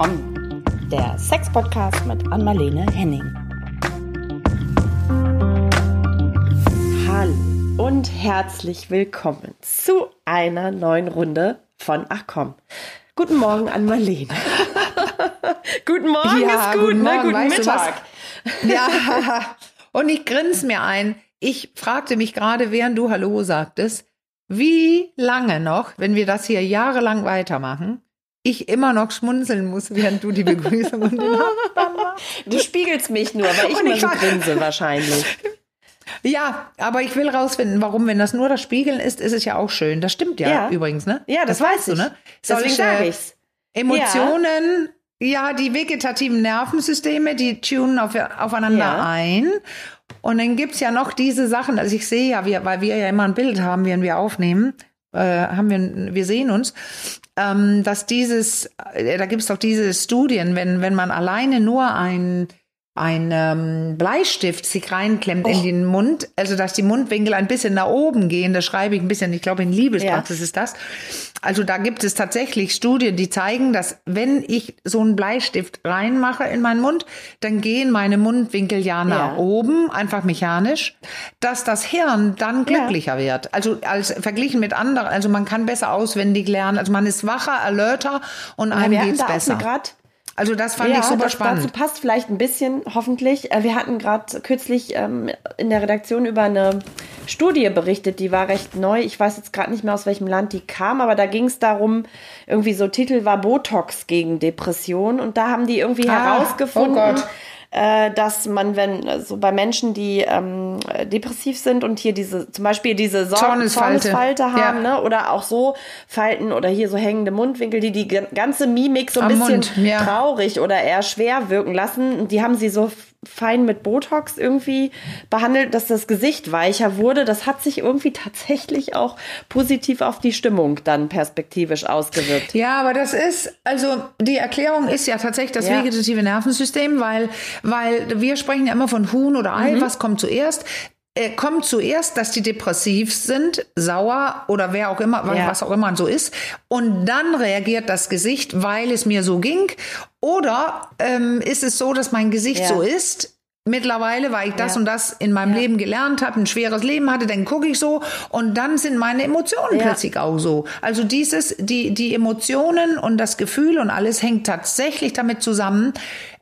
Komm, der Sex-Podcast mit Anmalene Henning. Hallo und herzlich willkommen zu einer neuen Runde von Ach komm. Guten Morgen an Marlene. guten Morgen ja, ist gut, guten ne? Morgen, Guten? Mittag. Ja, und ich grinse mir ein. Ich fragte mich gerade, während du Hallo sagtest, wie lange noch, wenn wir das hier jahrelang weitermachen, ich immer noch schmunzeln muss, während du die Begrüßung und den machst. Du spiegelst mich nur, weil ich Und immer ich so grinse wahrscheinlich. Ja, aber ich will rausfinden, warum, wenn das nur das Spiegeln ist, ist es ja auch schön. Das stimmt ja, Ja. übrigens, ne? Ja, das, weißt weiß du, ich. ne? Deswegen sage ich's. Emotionen, ja. die vegetativen Nervensysteme, die tunen auf, aufeinander Ja. ein. Und dann gibt's ja noch diese Sachen, also ich sehe ja, wir, weil wir ja immer ein Bild haben, während wir aufnehmen, äh, haben wir, wir sehen uns, ähm, dass dieses, äh, da gibt's doch diese Studien, wenn, wenn man alleine nur ein ein ähm, Bleistift sich reinklemmt in den Mund, also dass die Mundwinkel ein bisschen nach oben gehen, das schreibe ich ein bisschen, ich glaube in Liebespraxis ist das. Also da gibt es tatsächlich Studien, die zeigen, dass wenn ich so einen Bleistift reinmache in meinen Mund, dann gehen meine Mundwinkel ja nach Ja. oben, einfach mechanisch, dass das Hirn dann glücklicher wird. Also als verglichen mit anderen, also man kann besser auswendig lernen, also man ist wacher, alerter und einem wir hatten geht's da auch besser. gerade Also das fand ich super das, spannend. Dazu passt vielleicht ein bisschen, hoffentlich. Äh, Wir hatten gerade kürzlich ähm, in der Redaktion über eine Studie berichtet, die war recht neu. Ich weiß jetzt gerade nicht mehr, aus welchem Land die kam, aber da ging es darum, irgendwie so Titel war Botox gegen Depression. Und da haben die irgendwie Ah, herausgefunden, oh Gott. Äh, dass man, wenn so bei Menschen, die ähm, äh, depressiv sind und hier diese, zum Beispiel diese Sor Zornesfalte. Zornesfalte haben, Ja. ne? oder auch so Falten oder hier so hängende Mundwinkel, die die gan- ganze Mimik so ein Am bisschen Mund, ja. traurig oder eher schwer wirken lassen. Die haben sie so fein mit Botox irgendwie behandelt, dass das Gesicht weicher wurde. Das hat sich irgendwie tatsächlich auch positiv auf die Stimmung dann perspektivisch ausgewirkt. Ja, aber das ist, also die Erklärung ist ja tatsächlich das Ja. vegetative Nervensystem, weil, weil wir sprechen ja immer von Huhn oder Ei, Mhm. was kommt zuerst? Äh, kommt zuerst, dass die depressiv sind, sauer oder wer auch immer, Ja. was auch immer so ist. Und dann reagiert das Gesicht, weil es mir so ging. Oder ähm, ist es so, dass mein Gesicht Ja. so ist? Mittlerweile, weil ich das Ja. und das in meinem. Leben gelernt habe, ein schweres Leben hatte, dann gucke ich so und dann sind meine Emotionen plötzlich auch so. Also dieses, die, die Emotionen und das Gefühl und alles hängt tatsächlich damit zusammen,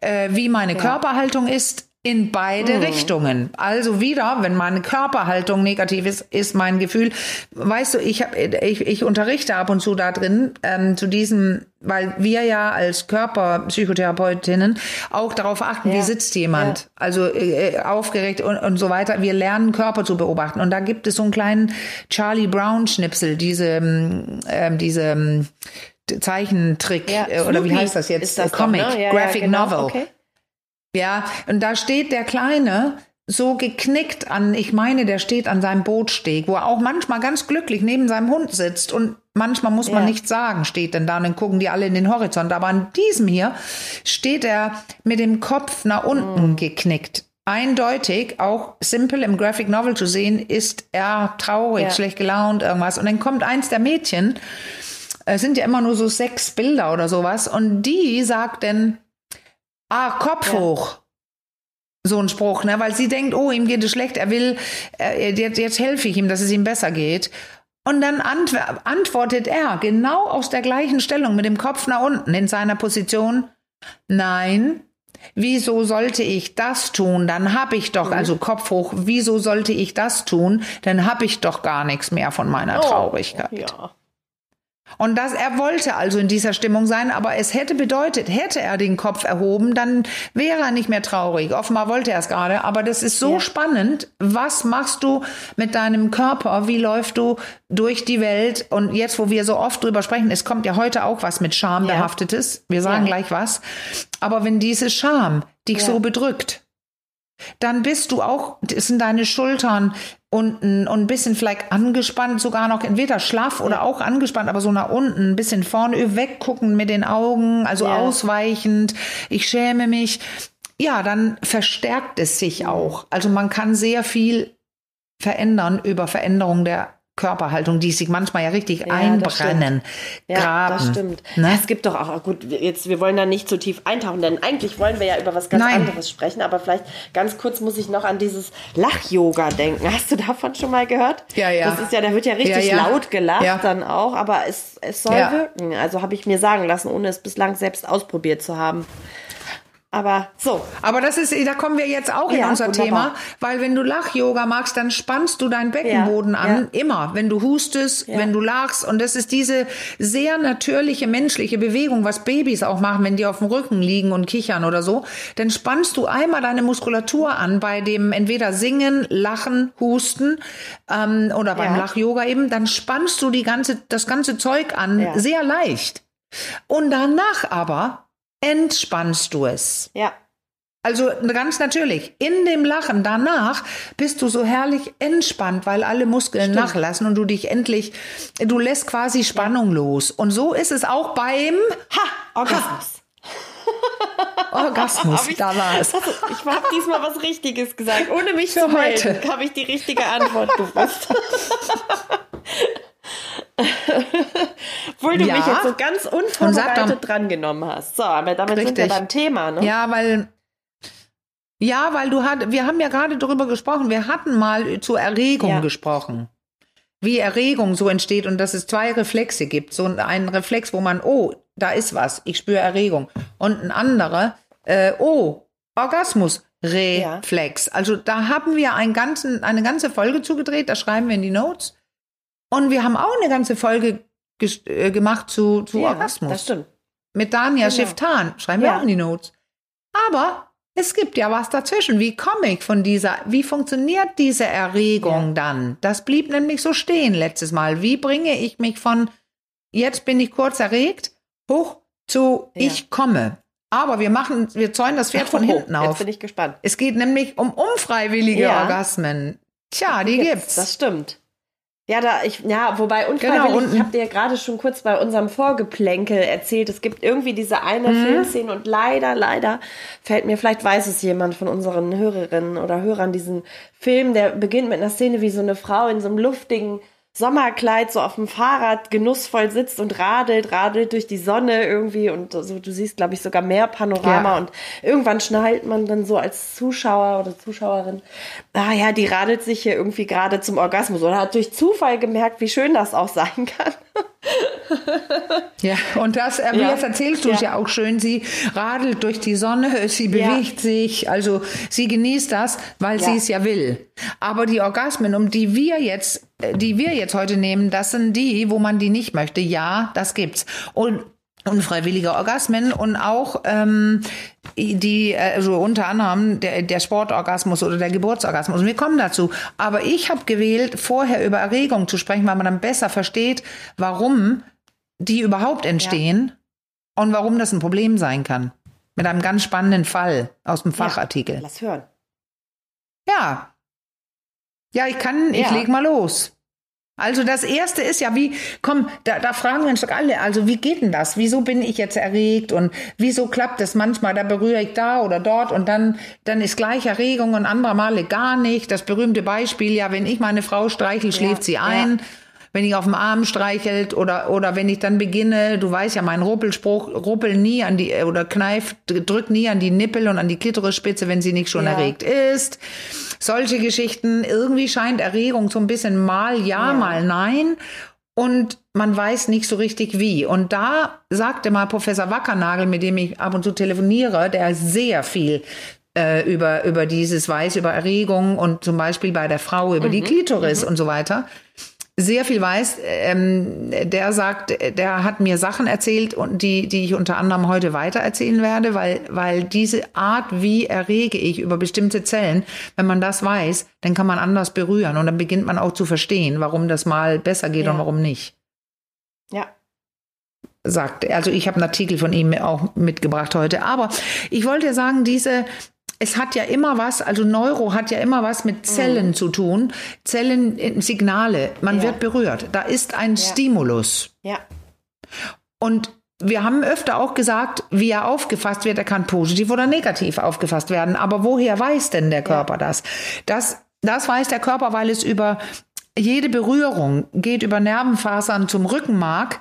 äh, wie meine Körperhaltung ist in beide Mhm. Richtungen. Also wieder, wenn meine Körperhaltung negativ ist, ist mein Gefühl, weißt du, ich, hab, ich, ich unterrichte ab und zu da drin, ähm, zu diesem, weil wir ja als Körperpsychotherapeutinnen auch darauf achten, wie Ja. sitzt jemand, also äh, aufgeregt und, und so weiter. Wir lernen Körper zu beobachten. Und da gibt es so einen kleinen Charlie Brown Schnipsel, diese, ähm, ähm, diese ähm, Zeichentrick, Ja, äh, oder wie heißt das jetzt? das doch, Comic, ne? Ja, ja, Graphic genau. Novel. Okay. Ja, und da steht der Kleine so geknickt an, ich meine, der steht an seinem Bootsteg, wo er auch manchmal ganz glücklich neben seinem Hund sitzt und manchmal muss man Ja. nichts sagen, steht denn da und dann gucken die alle in den Horizont. Aber an diesem hier steht er mit dem Kopf nach unten Mm. geknickt. Eindeutig, auch simpel im Graphic Novel zu sehen, ist er traurig, Ja. schlecht gelaunt, irgendwas. Und dann kommt eins der Mädchen, es sind ja immer nur so sechs Bilder oder sowas, und die sagt dann, ah, Kopf Ja. hoch. So ein Spruch, ne? Weil sie denkt, oh, ihm geht es schlecht, er will, äh, jetzt, jetzt helfe ich ihm, dass es ihm besser geht. Und dann antw antwortet er genau aus der gleichen Stellung mit dem Kopf nach unten in seiner Position. Nein, wieso sollte ich das tun? Dann habe ich doch, also Kopf hoch, wieso sollte ich das tun? Dann habe ich doch gar nichts mehr von meiner Traurigkeit. Oh, ja. Und das, er wollte also in dieser Stimmung sein, aber es hätte bedeutet, hätte er den Kopf erhoben, dann wäre er nicht mehr traurig. Offenbar wollte er es gerade, aber das ist so Ja. spannend. Was machst du mit deinem Körper? Wie läufst du durch die Welt? Und jetzt, wo wir so oft drüber sprechen, es kommt ja heute auch was mit Scham behaftetes. Wir sagen Ja. gleich was. Aber wenn diese Scham dich Ja. so bedrückt, dann bist du auch, das sind deine Schultern unten und ein bisschen vielleicht angespannt, sogar noch entweder schlaff oder auch angespannt, aber so nach unten, ein bisschen vorne weggucken mit den Augen, also Ja. ausweichend, ich schäme mich. Ja, dann verstärkt es sich auch. Also man kann sehr viel verändern über Veränderung der Körperhaltung, die sich manchmal ja richtig ja, einbrennen, ja, graben. das stimmt. Ne? Es gibt doch auch, gut, jetzt, wir wollen da nicht zu tief eintauchen, denn eigentlich wollen wir ja über was ganz Nein. anderes sprechen, aber vielleicht ganz kurz muss ich noch an dieses Lach-Yoga denken. Hast du davon schon mal gehört? Ja, ja. Das ist ja, da wird ja richtig ja, laut gelacht dann auch, aber es, es soll wirken. Also habe ich mir sagen lassen, ohne es bislang selbst ausprobiert zu haben. Aber so. Aber das ist, da kommen wir jetzt auch in ja, unser wunderbar. Thema, weil wenn du Lach-Yoga magst, dann spannst du deinen Beckenboden ja, an, ja. immer, wenn du hustest, wenn du lachst. Und das ist diese sehr natürliche menschliche Bewegung, was Babys auch machen, wenn die auf dem Rücken liegen und kichern oder so. Dann spannst du einmal deine Muskulatur an bei dem entweder Singen, Lachen, Husten ähm, oder beim Lach-Yoga eben. Dann spannst du die ganze, das ganze Zeug an, sehr leicht. Und danach aber entspannst du es. Ja. Also ganz natürlich, in dem Lachen danach bist du so herrlich entspannt, weil alle Muskeln Stimmt. nachlassen und du dich endlich, du lässt quasi Spannung ja. los. Und so ist es auch beim Ha, Orgasmus. Orgasmus, ich, da war es. Ich habe diesmal was Richtiges gesagt. Ohne mich Für zu melden, habe ich die richtige Antwort gewusst. Obwohl du ja. mich jetzt so ganz unvorbereitet drangenommen hast. So, aber damit Richtig. sind wir beim Thema, ne? Ja, weil ja, weil du hat, wir haben ja gerade darüber gesprochen, wir hatten mal zu Erregung ja. gesprochen. Wie Erregung so entsteht und dass es zwei Reflexe gibt. So ein Reflex, wo man, oh, da ist was, ich spüre Erregung. Und ein anderer, äh, oh, Orgasmus, Reflex. Ja. Also da haben wir einen ganzen, eine ganze Folge zugedreht, da schreiben wir in die Notes. Und wir haben auch eine ganze Folge äh, gemacht zu, zu ja, Orgasmus. Das stimmt. Mit Dania genau. Shiftan. Schreiben wir auch in die Notes. Aber es gibt ja was dazwischen. Wie komme ich von dieser, wie funktioniert diese Erregung ja. dann? Das blieb nämlich so stehen letztes Mal. Wie bringe ich mich von jetzt bin ich kurz erregt hoch zu ja. ich komme? Aber wir machen, wir zäunen das Pferd von oh, hinten auf. Jetzt bin ich gespannt. Es geht nämlich um unfreiwillige ja. Orgasmen. Tja, die, gibt's. Das stimmt. Ja, da ich, ja, wobei unfreiwillig, genau, ich habe dir ja gerade schon kurz bei unserem Vorgeplänkel erzählt, es gibt irgendwie diese eine mhm. Filmszene und leider, leider fällt mir, vielleicht weiß es jemand von unseren Hörerinnen oder Hörern, diesen Film, der beginnt mit einer Szene, wie so eine Frau in so einem luftigen Sommerkleid so auf dem Fahrrad genussvoll sitzt und radelt, radelt durch die Sonne irgendwie und so, du siehst, glaube ich, sogar mehr Panorama ja. und irgendwann schnallt man dann so als Zuschauer oder Zuschauerin, ah ja, die radelt sich hier irgendwie gerade zum Orgasmus oder hat durch Zufall gemerkt, wie schön das auch sein kann. ja, und das, äh, ja. jetzt erzählst du es ja. ja auch schön. Sie radelt durch die Sonne, sie bewegt ja. sich, also sie genießt das, weil sie es ja will. Aber die Orgasmen, um die wir jetzt, die wir jetzt heute nehmen, das sind die, wo man die nicht möchte. Ja, das gibt's. Und unfreiwillige Orgasmen und auch ähm, die, also unter anderem der, der Sportorgasmus oder der Geburtsorgasmus. Und wir kommen dazu. Aber ich habe gewählt, vorher über Erregung zu sprechen, weil man dann besser versteht, warum die überhaupt entstehen ja. und warum das ein Problem sein kann. Mit einem ganz spannenden Fall aus dem Fachartikel. Ja, lass hören. Ja. Ja, ich kann, ich ja. leg mal los. Also das erste ist ja, wie, komm, da, da fragen wir uns doch alle, also wie geht denn das? Wieso bin ich jetzt erregt und wieso klappt es manchmal? Da berühre ich da oder dort und dann, dann ist gleich Erregung und andere Male gar nicht. Das berühmte Beispiel, ja, wenn ich meine Frau streichel, schläft ja, sie ein. Ja wenn ich auf dem Arm streichelt oder, oder wenn ich dann beginne, du weißt ja, mein Ruppelspruch, ruppel nie an die, oder kneif, drück nie an die Nippel und an die Klitorisspitze, wenn sie nicht schon ja. erregt ist. Solche Geschichten. Irgendwie scheint Erregung so ein bisschen mal ja, ja. mal nein. Und man weiß nicht so richtig wie. Und da sagte mal Professor Wackernagel, mit dem ich ab und zu telefoniere, der sehr viel äh, über, über dieses weiß, über Erregung und zum Beispiel bei der Frau über mhm. die Klitoris mhm. und so weiter sehr viel weiß, ähm, der sagt, der hat mir Sachen erzählt und die, die ich unter anderem heute weiter erzählen werde, weil, weil diese Art, wie errege ich über bestimmte Zellen, wenn man das weiß, dann kann man anders berühren und dann beginnt man auch zu verstehen, warum das mal besser geht ja. und warum nicht. Ja. Sagt, also ich habe einen Artikel von ihm auch mitgebracht heute. Aber ich wollte sagen, diese es hat ja immer was, also Neuro hat ja immer was mit Zellen mhm. zu tun. Zellen, äh, Signale, man ja. wird berührt. Da ist ein ja. Stimulus. Ja. Und wir haben öfter auch gesagt, wie er aufgefasst wird, er kann positiv oder negativ aufgefasst werden. Aber woher weiß denn der Körper ja. das? Das, das weiß der Körper, weil es über jede Berührung geht über Nervenfasern zum Rückenmark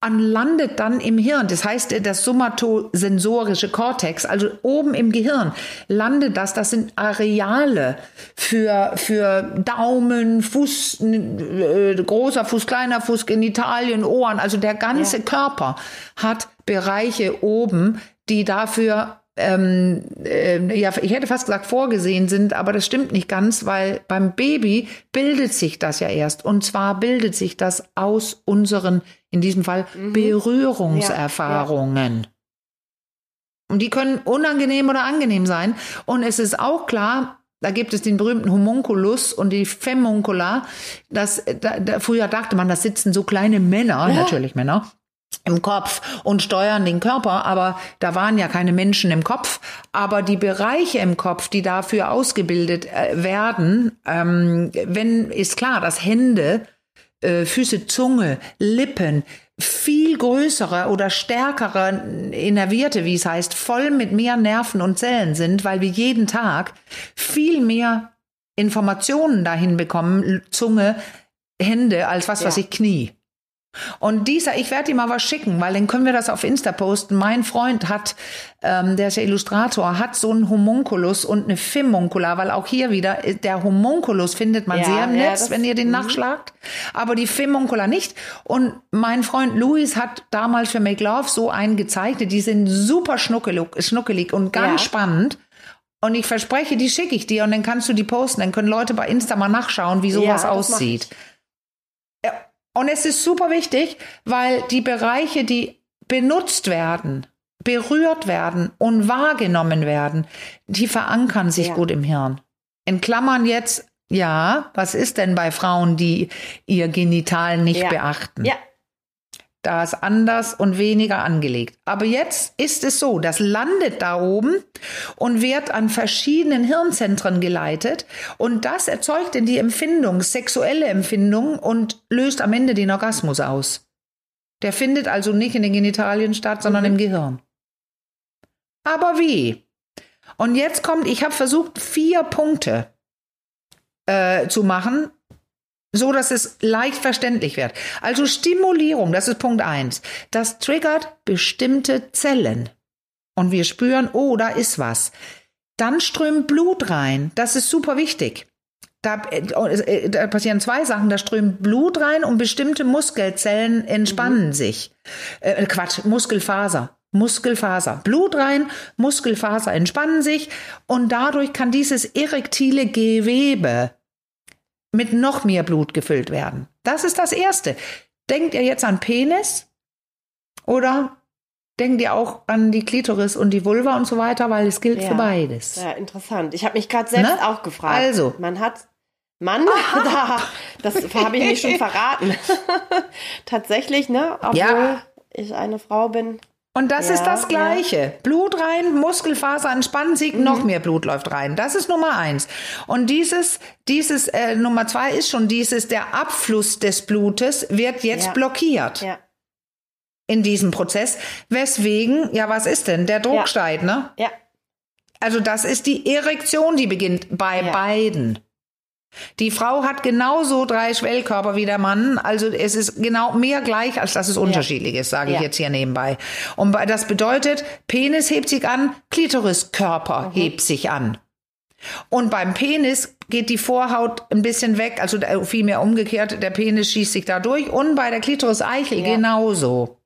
und landet dann im Hirn. Das heißt, das somatosensorische Kortex, also oben im Gehirn, landet das. Das sind Areale für, für Daumen, Fuß, äh, großer Fuß, kleiner Fuß, Genitalien, Ohren. Also der ganze ja. Körper hat Bereiche oben, die dafür ähm, äh, ja, ich hätte fast gesagt vorgesehen sind, aber das stimmt nicht ganz, weil beim Baby bildet sich das ja erst. Und zwar bildet sich das aus unseren, in diesem Fall, mhm. Berührungserfahrungen. Ja, ja. Und die können unangenehm oder angenehm sein. Und es ist auch klar, da gibt es den berühmten Homunculus und die Femuncula. Das, da, da, früher dachte man, das sitzen so kleine Männer, ja. natürlich Männer, im Kopf und steuern den Körper, aber da waren ja keine Menschen im Kopf. Aber die Bereiche im Kopf, die dafür ausgebildet äh, werden, ähm, wenn ist klar, dass Hände, äh, Füße, Zunge, Lippen viel größere oder stärkere innervierte, wie es heißt, voll mit mehr Nerven und Zellen sind, weil wir jeden Tag viel mehr Informationen dahin bekommen, Zunge, Hände, als was, ja. was ich Knie. Und dieser, ich werde ihm mal was schicken, weil dann können wir das auf Insta posten. Mein Freund hat, ähm, der ist ja Illustrator, hat so einen Homunculus und eine Fimuncula, weil auch hier wieder, äh, der Homunculus findet man ja, sehr im ja, Netz, wenn ihr den mhm. nachschlagt, aber die Fimuncula nicht. Und mein Freund Louis hat damals für Make Love so einen gezeichnet, die sind super schnuckelig, schnuckelig und ganz ja. spannend. Und ich verspreche, die schicke ich dir und dann kannst du die posten. Dann können Leute bei Insta mal nachschauen, wie sowas aussieht. Und es ist super wichtig, weil die Bereiche, die benutzt werden, berührt werden und wahrgenommen werden, die verankern sich ja. gut im Hirn. In Klammern jetzt, ja, was ist denn bei Frauen, die ihr Genital nicht ja. beachten? Ja, da ist anders und weniger angelegt. Aber jetzt ist es so, das landet da oben und wird an verschiedenen Hirnzentren geleitet und das erzeugt in die Empfindung, sexuelle Empfindung und löst am Ende den Orgasmus aus. Der findet also nicht in den Genitalien statt, sondern mhm. im Gehirn. Aber wie? Und jetzt kommt, ich habe versucht, vier Punkte äh, zu machen, so dass es leicht verständlich wird. Also Stimulierung, das ist Punkt eins. Das triggert bestimmte Zellen. Und wir spüren, oh, da ist was. Dann strömt Blut rein. Das ist super wichtig. Da, äh, da, passieren zwei Sachen. Da strömt Blut rein und bestimmte Muskelzellen entspannen mhm. sich. Äh, Quatsch, Muskelfaser. Muskelfaser. Blut rein, Muskelfaser entspannen sich und dadurch kann dieses erektile Gewebe mit noch mehr Blut gefüllt werden. Das ist das Erste. Denkt ihr jetzt an Penis? Oder denkt ihr auch an die Klitoris und die Vulva und so weiter, weil es gilt ja. für beides. Ja, interessant. Ich habe mich gerade selbst ne? auch gefragt. Also. Man hat Mann, da, das habe ich mich schon verraten. Tatsächlich, ne? Obwohl ja. ich eine Frau bin, und das ja, ist das Gleiche. Ja. Blut rein, Muskelfaser entspannen sich, mhm. noch mehr Blut läuft rein. Das ist Nummer eins. Und dieses, dieses äh, Nummer zwei ist schon dieses, der Abfluss des Blutes wird jetzt ja. blockiert. Ja. In diesem Prozess. Weswegen, ja, was ist denn? Der Druck steigt, ne? Ja. Also das ist die Erektion, die beginnt bei beiden. Die Frau hat genauso drei Schwellkörper wie der Mann. Also es ist genau mehr gleich, als dass es unterschiedlich ist, sage ja. ich jetzt hier nebenbei. Und das bedeutet, Penis hebt sich an, Klitoriskörper mhm. hebt sich an. Und beim Penis geht die Vorhaut ein bisschen weg, also vielmehr umgekehrt, der Penis schießt sich da durch. Und bei der Klitoris-Eichel ja. genauso.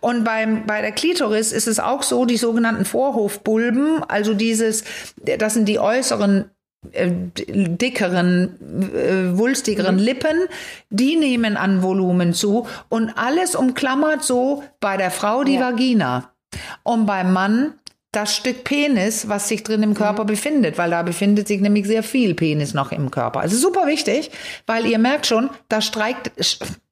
Und beim, bei der Klitoris ist es auch so, die sogenannten Vorhofbulben, also dieses, das sind die äußeren dickeren, äh, wulstigeren mhm. Lippen, die nehmen an Volumen zu und alles umklammert so bei der Frau die ja. Vagina und beim Mann das Stück Penis, was sich drin im Körper mhm. befindet, weil da befindet sich nämlich sehr viel Penis noch im Körper. Also super wichtig, weil ihr merkt schon, da steigt,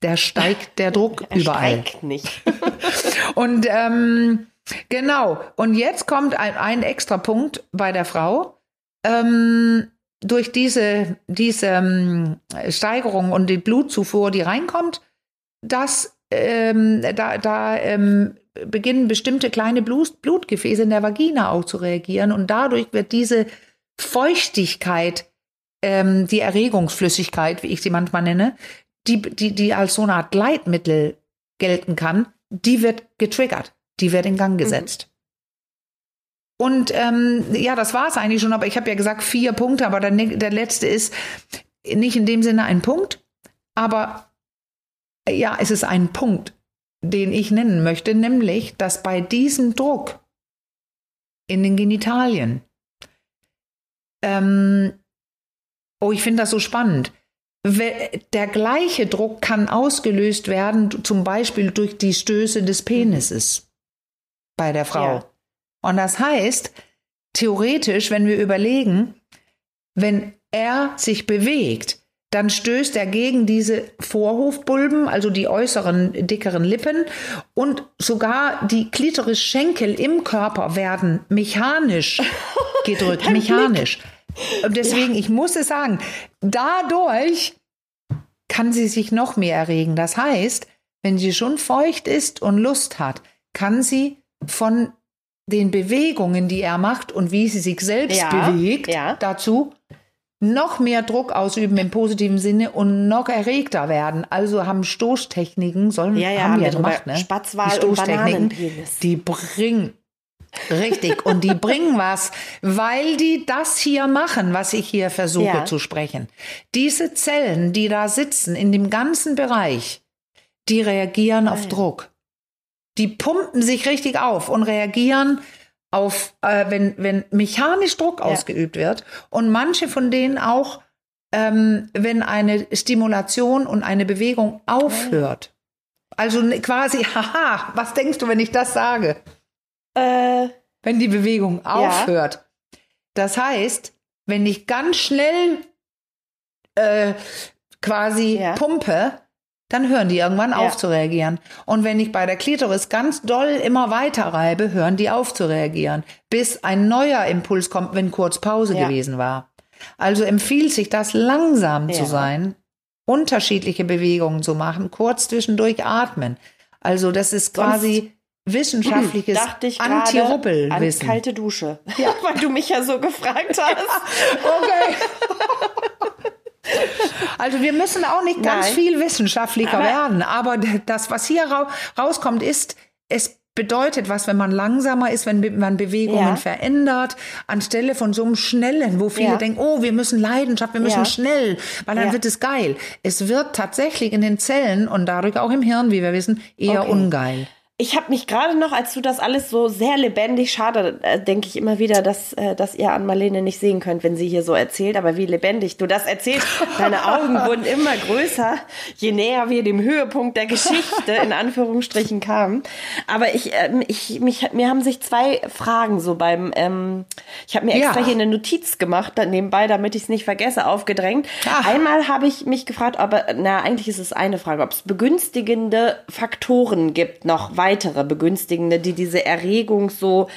der steigt der Druck er überall. Steigt nicht. und ähm, genau. Und jetzt kommt ein, ein extra Punkt bei der Frau ähm, durch diese, diese ähm, Steigerung und die Blutzufuhr, die reinkommt, das, ähm, da, da ähm, beginnen bestimmte kleine Blut, Blutgefäße in der Vagina auch zu reagieren und dadurch wird diese Feuchtigkeit ähm, die Erregungsflüssigkeit, wie ich sie manchmal nenne, die, die, die als so eine Art Gleitmittel gelten kann, die wird getriggert, die wird in Gang gesetzt. Mhm. Und ähm, ja, das war es eigentlich schon, aber ich habe ja gesagt vier Punkte, aber der, der letzte ist nicht in dem Sinne ein Punkt, aber ja, es ist ein Punkt, den ich nennen möchte, nämlich, dass bei diesem Druck in den Genitalien, ähm, oh, ich finde das so spannend, der gleiche Druck kann ausgelöst werden, zum Beispiel durch die Stöße des Penises bei der Frau. Ja. Und das heißt, theoretisch, wenn wir überlegen, wenn er sich bewegt, dann stößt er gegen diese Vorhofbulben, also die äußeren dickeren Lippen und sogar die Klitoris-Schenkel im Körper werden mechanisch gedrückt, mechanisch. Und deswegen, ja. ich muss es sagen, dadurch kann sie sich noch mehr erregen. Das heißt, wenn sie schon feucht ist und Lust hat, kann sie von den Bewegungen, die er macht und wie sie sich selbst ja, bewegt, ja. dazu noch mehr Druck ausüben im positiven Sinne und noch erregter werden. Also haben Stoßtechniken, sollen ja, ja, haben wir ja gemacht, ne? Spatzwahl die Stoßtechniken, die bringen Richtig, und die bringen was, weil die das hier machen, was ich hier versuche ja. zu sprechen. Diese Zellen, die da sitzen in dem ganzen Bereich, die reagieren Nein. auf Druck. Die pumpen sich richtig auf und reagieren auf, äh, wenn, wenn mechanisch Druck ja. ausgeübt wird und manche von denen auch, ähm, wenn eine Stimulation und eine Bewegung aufhört. Also quasi, haha, was denkst du, wenn ich das sage? Äh, wenn die Bewegung aufhört. Ja. Das heißt, wenn ich ganz schnell äh, quasi ja. pumpe, dann hören die irgendwann ja. auf zu reagieren. Und wenn ich bei der Klitoris ganz doll immer weiter reibe, hören die auf zu reagieren, bis ein neuer Impuls kommt, wenn kurz Pause ja. gewesen war. Also empfiehlt sich das langsam ja. zu sein, unterschiedliche Bewegungen zu machen, kurz zwischendurch atmen. Also das ist quasi Sonst wissenschaftliches Anti-Rubbel-Wissen. Kalte Dusche, ja. weil du mich ja so gefragt hast. okay. Also wir müssen auch nicht ganz Nein. viel wissenschaftlicher aber werden, aber das, was hier ra rauskommt, ist, es bedeutet was, wenn man langsamer ist, wenn man Bewegungen ja. verändert, anstelle von so einem schnellen, wo viele ja. denken, oh, wir müssen Leidenschaft, wir müssen ja. schnell, weil dann wird es geil. Es wird tatsächlich in den Zellen und dadurch auch im Hirn, wie wir wissen, eher okay. ungeil ich habe mich gerade noch, als du das alles so sehr lebendig, schade, äh, denke ich immer wieder, dass, äh, dass ihr an Marlene nicht sehen könnt, wenn sie hier so erzählt, aber wie lebendig du das erzählst. Deine Augen wurden immer größer, je näher wir dem Höhepunkt der Geschichte in Anführungsstrichen kamen. Aber ich, ähm, ich, mich, mir haben sich zwei Fragen so beim, ähm, ich habe mir extra ja. hier eine Notiz gemacht, dann nebenbei, damit ich es nicht vergesse, aufgedrängt. Ach. Einmal habe ich mich gefragt, ob, na, eigentlich ist es eine Frage, ob es begünstigende Faktoren gibt, noch weiter weitere Begünstigende, die diese Erregung so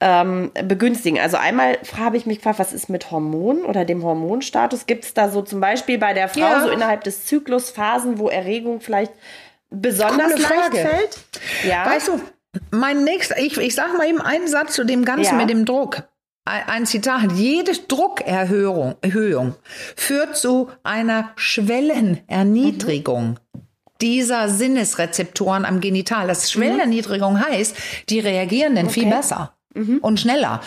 ähm, begünstigen. Also einmal habe ich mich gefragt, was ist mit Hormonen oder dem Hormonstatus? Gibt es da so zum Beispiel bei der Frau ja. so innerhalb des Zyklus Phasen, wo Erregung vielleicht besonders Coole leicht fällt? Ja. Weißt du, mein nächster, ich, ich sage mal eben einen Satz zu dem Ganzen ja. mit dem Druck. Ein Zitat. Jede Druckerhöhung Erhöhung führt zu einer Schwellenerniedrigung. Mhm dieser Sinnesrezeptoren am Genital. Das Schwellenerniedrigung mhm. heißt, die reagieren dann okay. viel besser mhm. und schneller,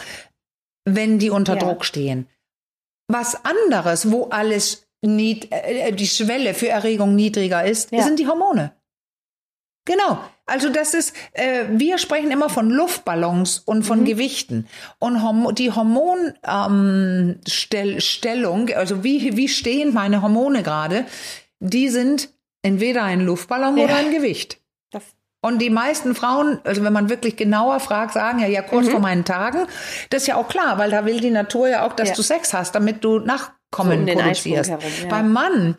wenn die unter ja. Druck stehen. Was anderes, wo alles nied, äh, die Schwelle für Erregung niedriger ist, ja. sind die Hormone. Genau. Also das ist, äh, wir sprechen immer von Luftballons und von mhm. Gewichten. Und Horm die Hormonstellung, ähm, also wie, wie stehen meine Hormone gerade, die sind entweder ein Luftballon ja. oder ein Gewicht. Das und die meisten Frauen, also wenn man wirklich genauer fragt, sagen ja, ja, kurz mhm. vor meinen Tagen. Das ist ja auch klar, weil da will die Natur ja auch, dass ja. du Sex hast, damit du Nachkommen so produzierst. Herum, ja. Beim Mann,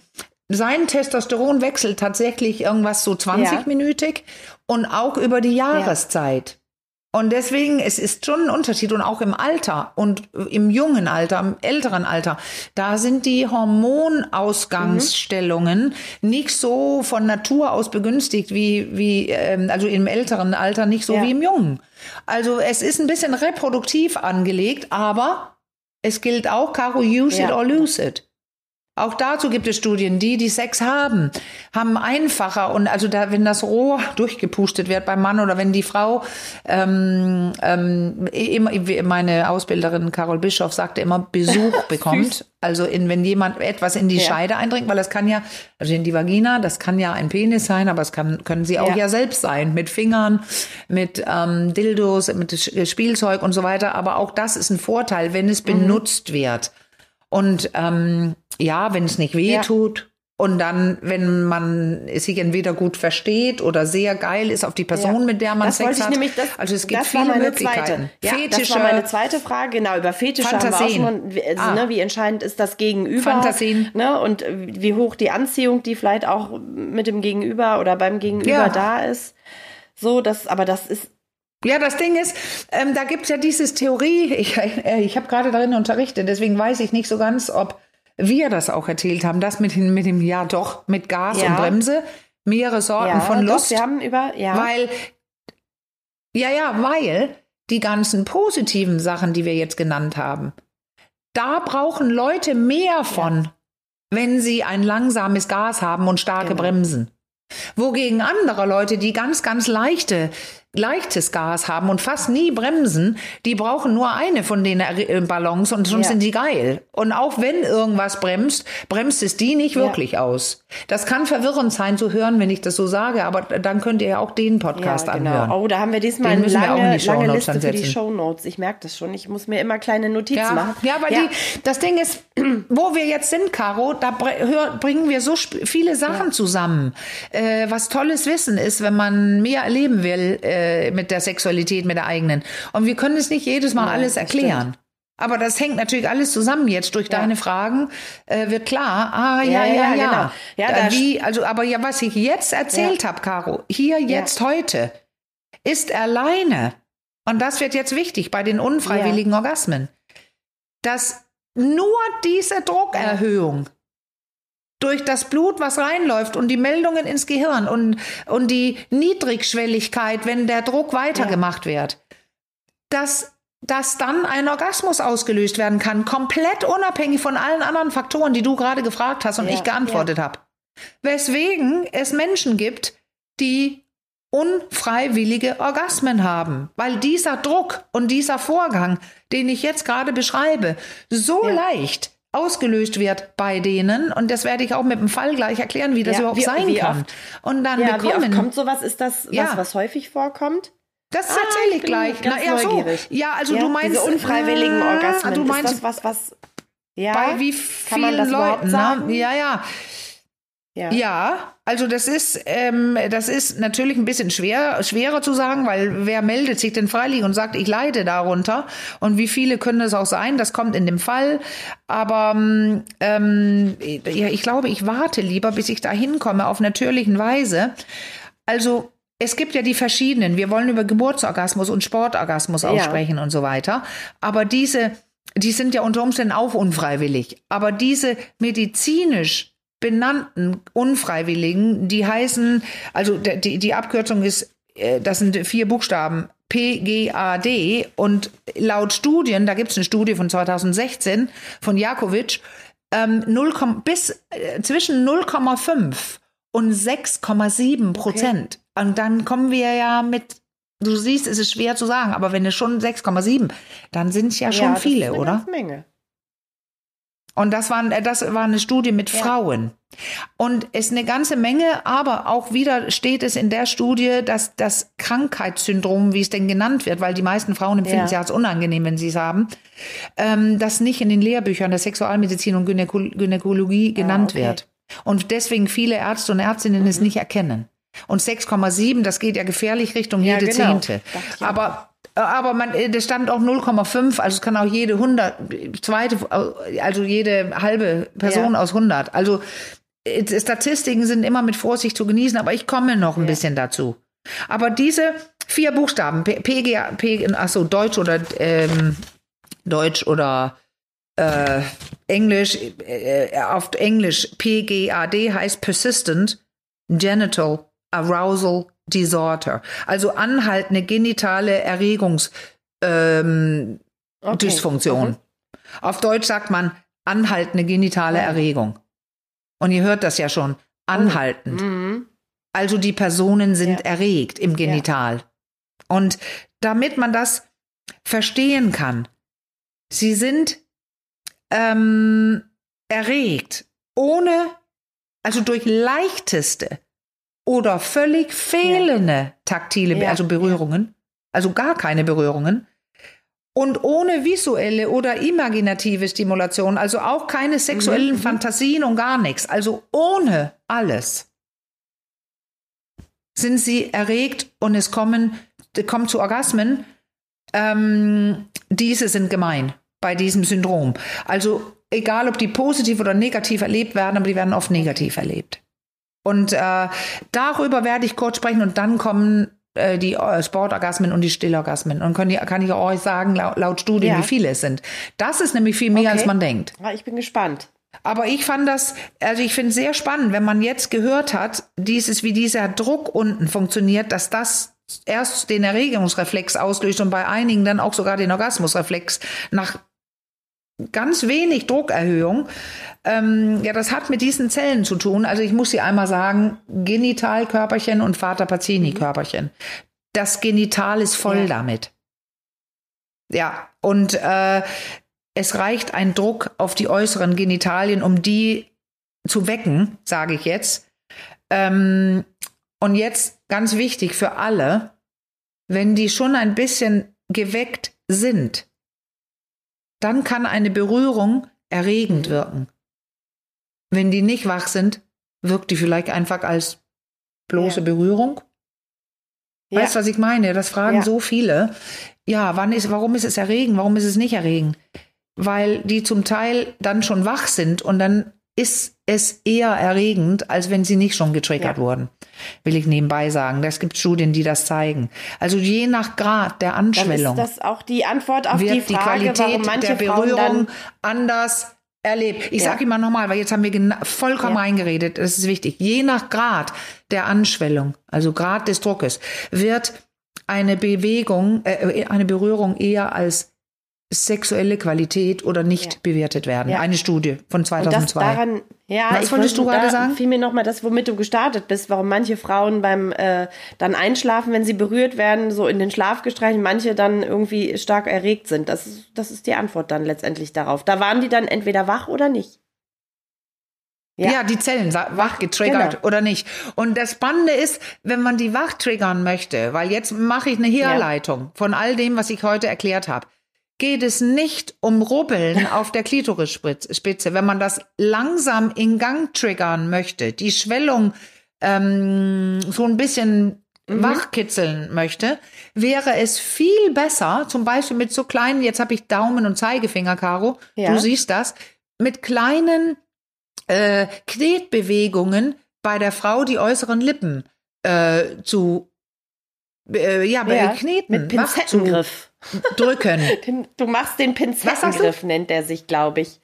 sein Testosteron wechselt tatsächlich irgendwas so 20-minütig und auch über die Jahreszeit. Und deswegen, es ist schon ein Unterschied und auch im Alter und im jungen Alter, im älteren Alter, da sind die Hormonausgangsstellungen mhm. nicht so von Natur aus begünstigt wie, wie ähm, also im älteren Alter nicht so ja. wie im jungen. Also es ist ein bisschen reproduktiv angelegt, aber es gilt auch, Caro, use ja. it or lose it. Auch dazu gibt es Studien, die, die Sex haben, haben einfacher und also da, wenn das Rohr durchgepustet wird beim Mann oder wenn die Frau, ähm, ähm, immer, meine Ausbilderin Carol Bischoff sagte immer Besuch bekommt. also in, wenn jemand etwas in die ja. Scheide eindringt, weil das kann ja, also in die Vagina, das kann ja ein Penis sein, aber es kann, können sie auch ja, ja selbst sein, mit Fingern, mit ähm, Dildos, mit Spielzeug und so weiter. Aber auch das ist ein Vorteil, wenn es mhm. benutzt wird. Und ähm, ja, wenn es nicht weh tut. Ja. Und dann, wenn man sich entweder gut versteht oder sehr geil ist auf die Person, ja. mit der man das Sex hat. Nämlich, das, also es gibt das viele Möglichkeiten. Zweite. Ja, Fetische, das war meine zweite Frage. Genau, über Fetische Fantasien. haben wir auch schon. Also, ah. ne, wie entscheidend ist das Gegenüber? Fantasien. Ne, und wie hoch die Anziehung, die vielleicht auch mit dem Gegenüber oder beim Gegenüber ja. da ist. So, das, aber das ist ja, das Ding ist, ähm, da gibt's ja dieses Theorie, ich, äh, ich habe gerade darin unterrichtet, deswegen weiß ich nicht so ganz, ob wir das auch erzählt haben, das mit, mit dem, ja doch, mit Gas ja. und Bremse, mehrere Sorten ja, von Lust. Doch, wir haben über, ja. Weil, ja, ja, weil die ganzen positiven Sachen, die wir jetzt genannt haben, da brauchen Leute mehr von, ja. wenn sie ein langsames Gas haben und starke genau. Bremsen. Wogegen andere Leute, die ganz, ganz leichte leichtes Gas haben und fast nie bremsen, die brauchen nur eine von den äh, Ballons und schon ja. sind die geil. Und auch wenn irgendwas bremst, bremst es die nicht wirklich ja. aus. Das kann verwirrend sein zu hören, wenn ich das so sage, aber dann könnt ihr ja auch den Podcast ja, genau. anhören. Oh, da haben wir diesmal eine lange, lange Liste für die Show Notes. Ich merke das schon. Ich muss mir immer kleine Notizen ja. machen. Ja, aber Die, das Ding ist, wo wir jetzt sind, Caro, da bringen wir so viele Sachen zusammen. Äh, was tolles Wissen ist, wenn man mehr erleben will, äh, äh, mit der Sexualität, mit der eigenen. Und wir können es nicht jedes Mal ja, alles erklären. Aber das hängt natürlich alles zusammen jetzt durch ja. deine Fragen äh, wird klar. Ah ja ja ja. ja, Genau. ja da, wie also aber ja was ich jetzt erzählt habe, Caro, hier jetzt heute ist alleine und das wird jetzt wichtig bei den unfreiwilligen Orgasmen, dass nur diese Druckerhöhung durch das Blut, was reinläuft und die Meldungen ins Gehirn und, und die Niedrigschwelligkeit, wenn der Druck weitergemacht ja. wird, dass, dass dann ein Orgasmus ausgelöst werden kann, komplett unabhängig von allen anderen Faktoren, die du gerade gefragt hast und ja, ich geantwortet ja. habe. Weswegen es Menschen gibt, die unfreiwillige Orgasmen haben, weil dieser Druck und dieser Vorgang, den ich jetzt gerade beschreibe, so ja. leicht ausgelöst wird bei denen. Und das werde ich auch mit dem Fall gleich erklären, wie das ja, überhaupt wie, sein wie kann. Oft, und dann ja, bekommen. Wie oft kommt sowas? Ist das was, ja. was häufig vorkommt? Das ah, erzähle ich gleich. Na, ja, so. ja, also ja, du meinst diese unfreiwilligen äh, Orgasmen. Du meinst ist das was, was ja, bei wie vielen Leuten? Ne? Ja, ja. Ja. ja, also das ist, ähm, das ist natürlich ein bisschen schwer, schwerer zu sagen, weil wer meldet sich denn freiwillig und sagt, ich leide darunter? Und wie viele können es auch sein? Das kommt in dem Fall. Aber ähm, ja, ich glaube, ich warte lieber, bis ich da hinkomme auf natürlichen Weise. Also es gibt ja die verschiedenen. Wir wollen über Geburtsorgasmus und Sportorgasmus auch ja. sprechen und so weiter. Aber diese, die sind ja unter Umständen auch unfreiwillig. Aber diese medizinisch benannten Unfreiwilligen, die heißen, also die, die Abkürzung ist, äh, das sind vier Buchstaben, PGAD und laut Studien, da gibt es eine Studie von 2016 von Jakovic, ähm, 0, bis äh, zwischen 0,5 und 6,7 Prozent. Okay. Und dann kommen wir ja mit, du siehst, es ist schwer zu sagen, aber wenn es schon 6,7, dann sind es ja schon ja, viele, oder? Menge. Und das war, das war eine Studie mit ja. Frauen. Und es ist eine ganze Menge, aber auch wieder steht es in der Studie, dass das Krankheitssyndrom, wie es denn genannt wird, weil die meisten Frauen empfinden ja. es ja als unangenehm, wenn sie es haben, ähm, das nicht in den Lehrbüchern der Sexualmedizin und Gynäko Gynäkologie ah, genannt okay. wird. Und deswegen viele Ärzte und Ärztinnen mhm. es nicht erkennen. Und 6,7, das geht ja gefährlich Richtung ja, jede genau. Zehnte. Aber aber man, äh, das stand auch 0,5, also es kann auch jede 100, zweite, also jede halbe Person ja. aus 100. Also äh, Statistiken sind immer mit Vorsicht zu genießen, aber ich komme noch ein ja. bisschen dazu. Aber diese vier Buchstaben, PGA, P, achso, Deutsch oder ähm, Deutsch oder äh, Englisch, äh, auf Englisch PGAD heißt Persistent Genital Arousal Disorder, also anhaltende genitale Erregungsdysfunktion. Ähm, okay. Mhm. Auf Deutsch sagt man anhaltende genitale Erregung. Und ihr hört das ja schon, anhaltend. Mhm. Also die Personen sind Ja. erregt im Genital. Und damit man das verstehen kann, sie sind ähm, erregt, ohne, also durch leichteste oder völlig fehlende taktile, Be- Ja. also Berührungen, also gar keine Berührungen. Und ohne visuelle oder imaginative Stimulation, also auch keine sexuellen mhm. Fantasien und gar nichts, also ohne alles sind sie erregt und es kommen, kommt zu Orgasmen. Ähm, diese sind gemein bei diesem Syndrom. Also egal, ob die positiv oder negativ erlebt werden, aber die werden oft negativ erlebt. Und äh, darüber werde ich kurz sprechen und dann kommen äh, die äh, Sportorgasmen und die Stillorgasmen. Und kann, ich- kann ich euch sagen, laut, laut Studien, Ja. wie viele es sind. Das ist nämlich viel mehr, Okay. als man denkt. Ah, Ich bin gespannt. Aber ich fand das, also ich finde es sehr spannend, wenn man jetzt gehört hat, dieses, wie dieser Druck unten funktioniert, dass das erst den Erregungsreflex auslöst und bei einigen dann auch sogar den Orgasmusreflex nach ganz wenig Druckerhöhung. Ähm, ja, das hat mit diesen Zellen zu tun. Also ich muss sie einmal sagen, Genitalkörperchen und Vater Pacini-Körperchen. Das Genital ist voll Ja. damit. Ja, und äh, es reicht ein Druck auf die äußeren Genitalien, um die zu wecken, sage ich jetzt. Ähm, und jetzt ganz wichtig für alle, wenn die schon ein bisschen geweckt sind, dann kann eine Berührung erregend wirken. Wenn die nicht wach sind, wirkt die vielleicht einfach als bloße Ja. Berührung. Ja. Weißt du, was ich meine? Das fragen Ja. so viele. Ja, wann ist, warum ist es erregend? Warum ist es nicht erregend? Weil die zum Teil dann schon wach sind und dann ist es eher erregend, als wenn sie nicht schon getriggert Ja. wurden. Will ich nebenbei sagen. Das gibt Studien, die das zeigen. Also je nach Grad der Dann ist Anschwellung das auch die Antwort auf wird die die, Frage, warum Qualität manche der Berührung anders erlebt. Ich Ja. sage immer nochmal, weil jetzt haben wir vollkommen Ja. eingeredet, das ist wichtig. Je nach Grad der Anschwellung, also Grad des Druckes, wird eine Bewegung, äh, eine Berührung eher als sexuelle Qualität oder nicht Ja. bewertet werden. Ja. Eine Studie von Und das 2002. daran, ja, Was ich wolltest wollte- du gerade sagen? Fiel mir nochmal das, womit du gestartet bist, warum manche Frauen beim äh, dann einschlafen, wenn sie berührt werden, so in den Schlaf gestreichen, manche dann irgendwie stark erregt sind. Das ist, das ist die Antwort dann letztendlich darauf. Da waren die dann entweder wach oder nicht. Ja. Ja. die Zellen wach getriggert Genau. oder nicht. Und das Spannende ist, wenn man die wach triggern möchte, weil jetzt mache ich eine Herleitung von all dem, was ich heute erklärt habe, geht es nicht um Rubbeln auf der Klitorisspitze. Wenn man das langsam in Gang triggern möchte, die Schwellung ähm, so ein bisschen Mhm. wachkitzeln möchte, wäre es viel besser, zum Beispiel mit so kleinen, jetzt habe ich Daumen und Zeigefinger, Caro, Ja. du siehst das, mit kleinen äh, Knetbewegungen bei der Frau die äußeren Lippen äh, zu äh, ja, Ja, kneten, Mit Pinzettengriff. Drücken. Den- Du machst den? Pinzettengriff, nennt er sich, glaube ich.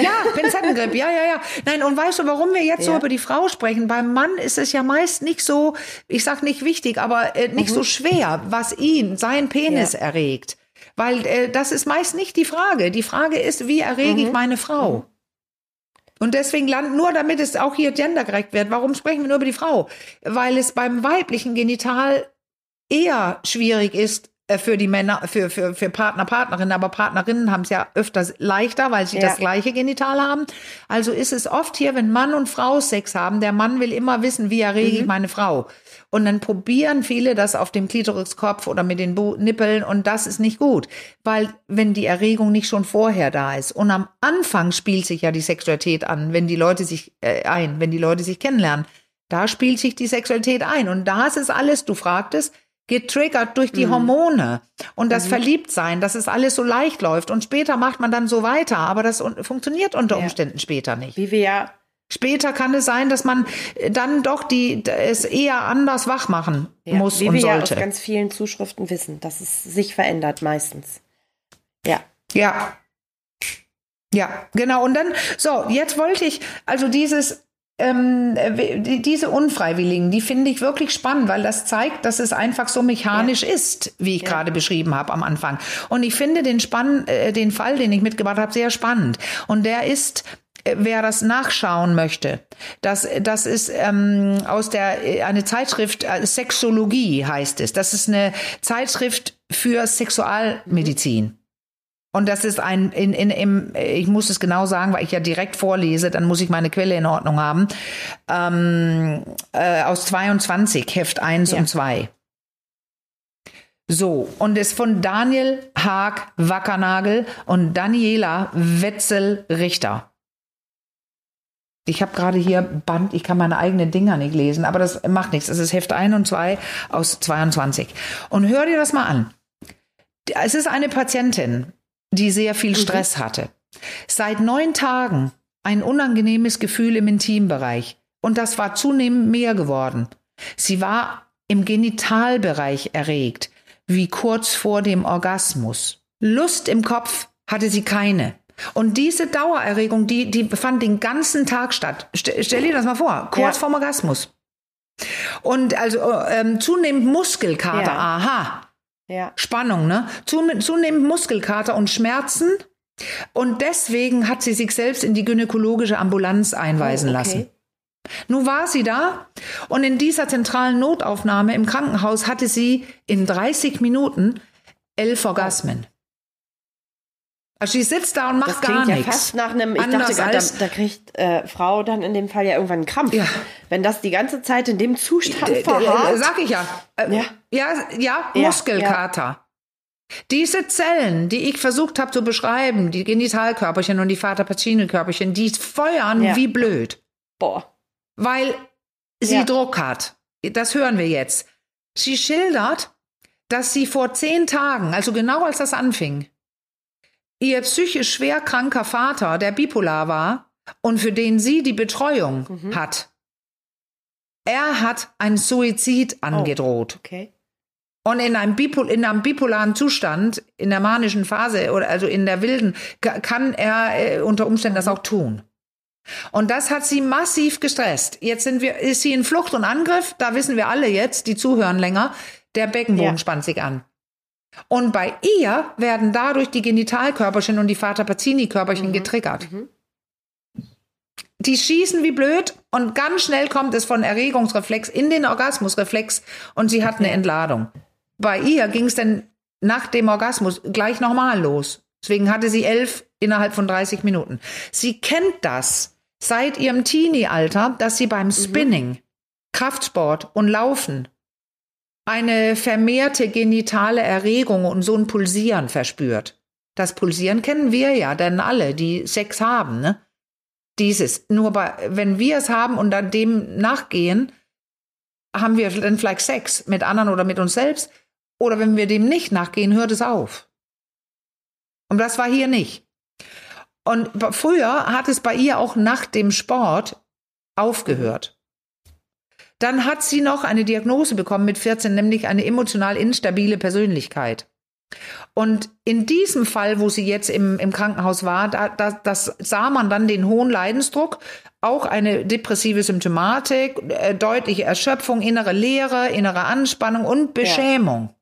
Ja, Pinzettengrip, ja, ja, ja. Nein, und weißt du, warum wir jetzt so Ja. über die Frau sprechen? Beim Mann ist es ja meist nicht so, ich sag nicht wichtig, aber äh, nicht so schwer, was ihn, sein Penis Ja. erregt. Weil äh, das ist meist nicht die Frage. Die Frage ist, wie errege ich meine Frau? Und deswegen landen, nur damit es auch hier gendergerecht wird, warum sprechen wir nur über die Frau? Weil es beim weiblichen Genital eher schwierig ist für die Männer, für, für, für Partner, Partnerinnen, aber Partnerinnen haben es ja öfters leichter, weil sie Ja. das gleiche Genital haben. Also ist es oft hier, wenn Mann und Frau Sex haben, der Mann will immer wissen, wie errege ich meine Frau. Und dann probieren viele das auf dem Klitoriskopf oder mit den Bo Nippeln und das ist nicht gut, weil wenn die Erregung nicht schon vorher da ist und am Anfang spielt sich ja die Sexualität an, wenn die Leute sich äh, ein, wenn die Leute sich kennenlernen, da spielt sich die Sexualität ein und da ist es alles, du fragtest, getriggert durch die Hormone und das Verliebtsein, dass es alles so leicht läuft und später macht man dann so weiter, aber das un funktioniert unter Ja. Umständen später nicht. Wie wir ja Später kann es sein, dass man äh, dann doch die es eher anders wach machen Ja, muss wie und wir ja aus ganz vielen Zuschriften wissen, dass es sich verändert meistens. Ja. Ja. Ja, genau. Und dann, so, jetzt wollte ich, also dieses, ähm, äh, die- diese Unfreiwilligen, die finde ich wirklich spannend, weil das zeigt, dass es einfach so mechanisch ist, wie ich gerade beschrieben habe am Anfang. Und ich finde den, Spann, äh, den Fall, den ich mitgebracht habe, sehr spannend. Und der ist äh, wer das nachschauen möchte, das, das ist ähm, aus der äh, eine Zeitschrift Sexologie heißt es. Das ist eine Zeitschrift für Sexualmedizin. Und das ist ein, in, in, im, ich muss es genau sagen, weil ich ja direkt vorlese, dann muss ich meine Quelle in Ordnung haben, ähm, äh, aus 22, Heft 1 ja. und 2. So, und ist von Daniel Haag Wackernagel und Daniela Wetzel-Richter. Ich habe gerade hier Band, ich kann meine eigenen Dinger nicht lesen, aber das macht nichts. Es ist Heft 1 und 2 aus 22. Und hör dir das mal an. Es ist eine Patientin, die sehr viel mhm. Stress mhm. hatte. Seit neun Tagen ein unangenehmes Gefühl im Intimbereich. Und das war zunehmend mehr geworden. Sie war im Genitalbereich erregt, wie kurz vor dem Orgasmus. Lust im Kopf hatte sie keine. Und diese Dauererregung, die, die fand den ganzen Tag statt. Stell, stell dir das mal vor, kurz ja. vorm Orgasmus. Und also ähm, zunehmend Muskelkater, ja. aha. Ja. Spannung, ne? Zunehmend Muskelkater und Schmerzen. Und deswegen hat sie sich selbst in die gynäkologische Ambulanz einweisen oh, okay. lassen. Nun war sie da und in dieser zentralen Notaufnahme im Krankenhaus hatte sie in 30 Minuten elf Orgasmen. Also sie sitzt da und macht das gar nichts. Ja fast nach einem, ich Anders dachte gerade, da, da, kriegt äh, Frau dann in dem Fall ja irgendwann einen Krampf. Ja. Wenn das die ganze Zeit in dem Zustand verharrt. Sag ich ja. Äh, ja. Ja. Ja, Muskelkater. Ja. Diese Zellen, die ich versucht habe zu beschreiben, die Genitalkörperchen und die Vater Pacini-Körperchen, die feuern ja. wie blöd. Boah. Weil sie Druck hat. Das hören wir jetzt. Sie schildert, dass sie vor zehn Tagen, also genau als das anfing, ihr psychisch schwer kranker Vater, der bipolar war und für den sie die Betreuung mhm. hat, er hat einen Suizid oh, angedroht. Oh, okay. Und in einem, Bipol in einem bipolaren Zustand, in der manischen Phase oder also in der wilden, kann er äh, unter Umständen das auch tun. Und das hat sie massiv gestresst. Jetzt sind wir, ist sie in Flucht und Angriff. Da wissen wir alle jetzt, die zuhören länger. Der Beckenboden ja. spannt sich an. Und bei ihr werden dadurch die Genitalkörperchen und die Vater Pacini-Körperchen mhm. getriggert. Mhm. Die schießen wie blöd und ganz schnell kommt es von Erregungsreflex in den Orgasmusreflex und sie hat eine Entladung. Bei ihr ging es dann nach dem Orgasmus gleich nochmal los. Deswegen hatte sie elf innerhalb von 30 Minuten. Sie kennt das seit ihrem Teenie-Alter, dass sie beim mhm. Spinning, mhm. Kraftsport und Laufen eine vermehrte genitale Erregung und so ein Pulsieren verspürt. Das Pulsieren kennen wir ja, denn alle, die Sex haben, ne? Dieses. Nur bei, wenn wir es haben und dann dem nachgehen, haben wir dann vielleicht Sex mit anderen oder mit uns selbst. Oder wenn wir dem nicht nachgehen, hört es auf. Und das war hier nicht. Und früher hat es bei ihr auch nach dem Sport aufgehört. Dann hat sie noch eine Diagnose bekommen mit 14, nämlich eine emotional instabile Persönlichkeit. Und in diesem Fall, wo sie jetzt im, im Krankenhaus war, da, da, das sah man dann den hohen Leidensdruck, auch eine depressive Symptomatik, äh, deutliche Erschöpfung, innere Leere, innere Anspannung und Beschämung. Ja.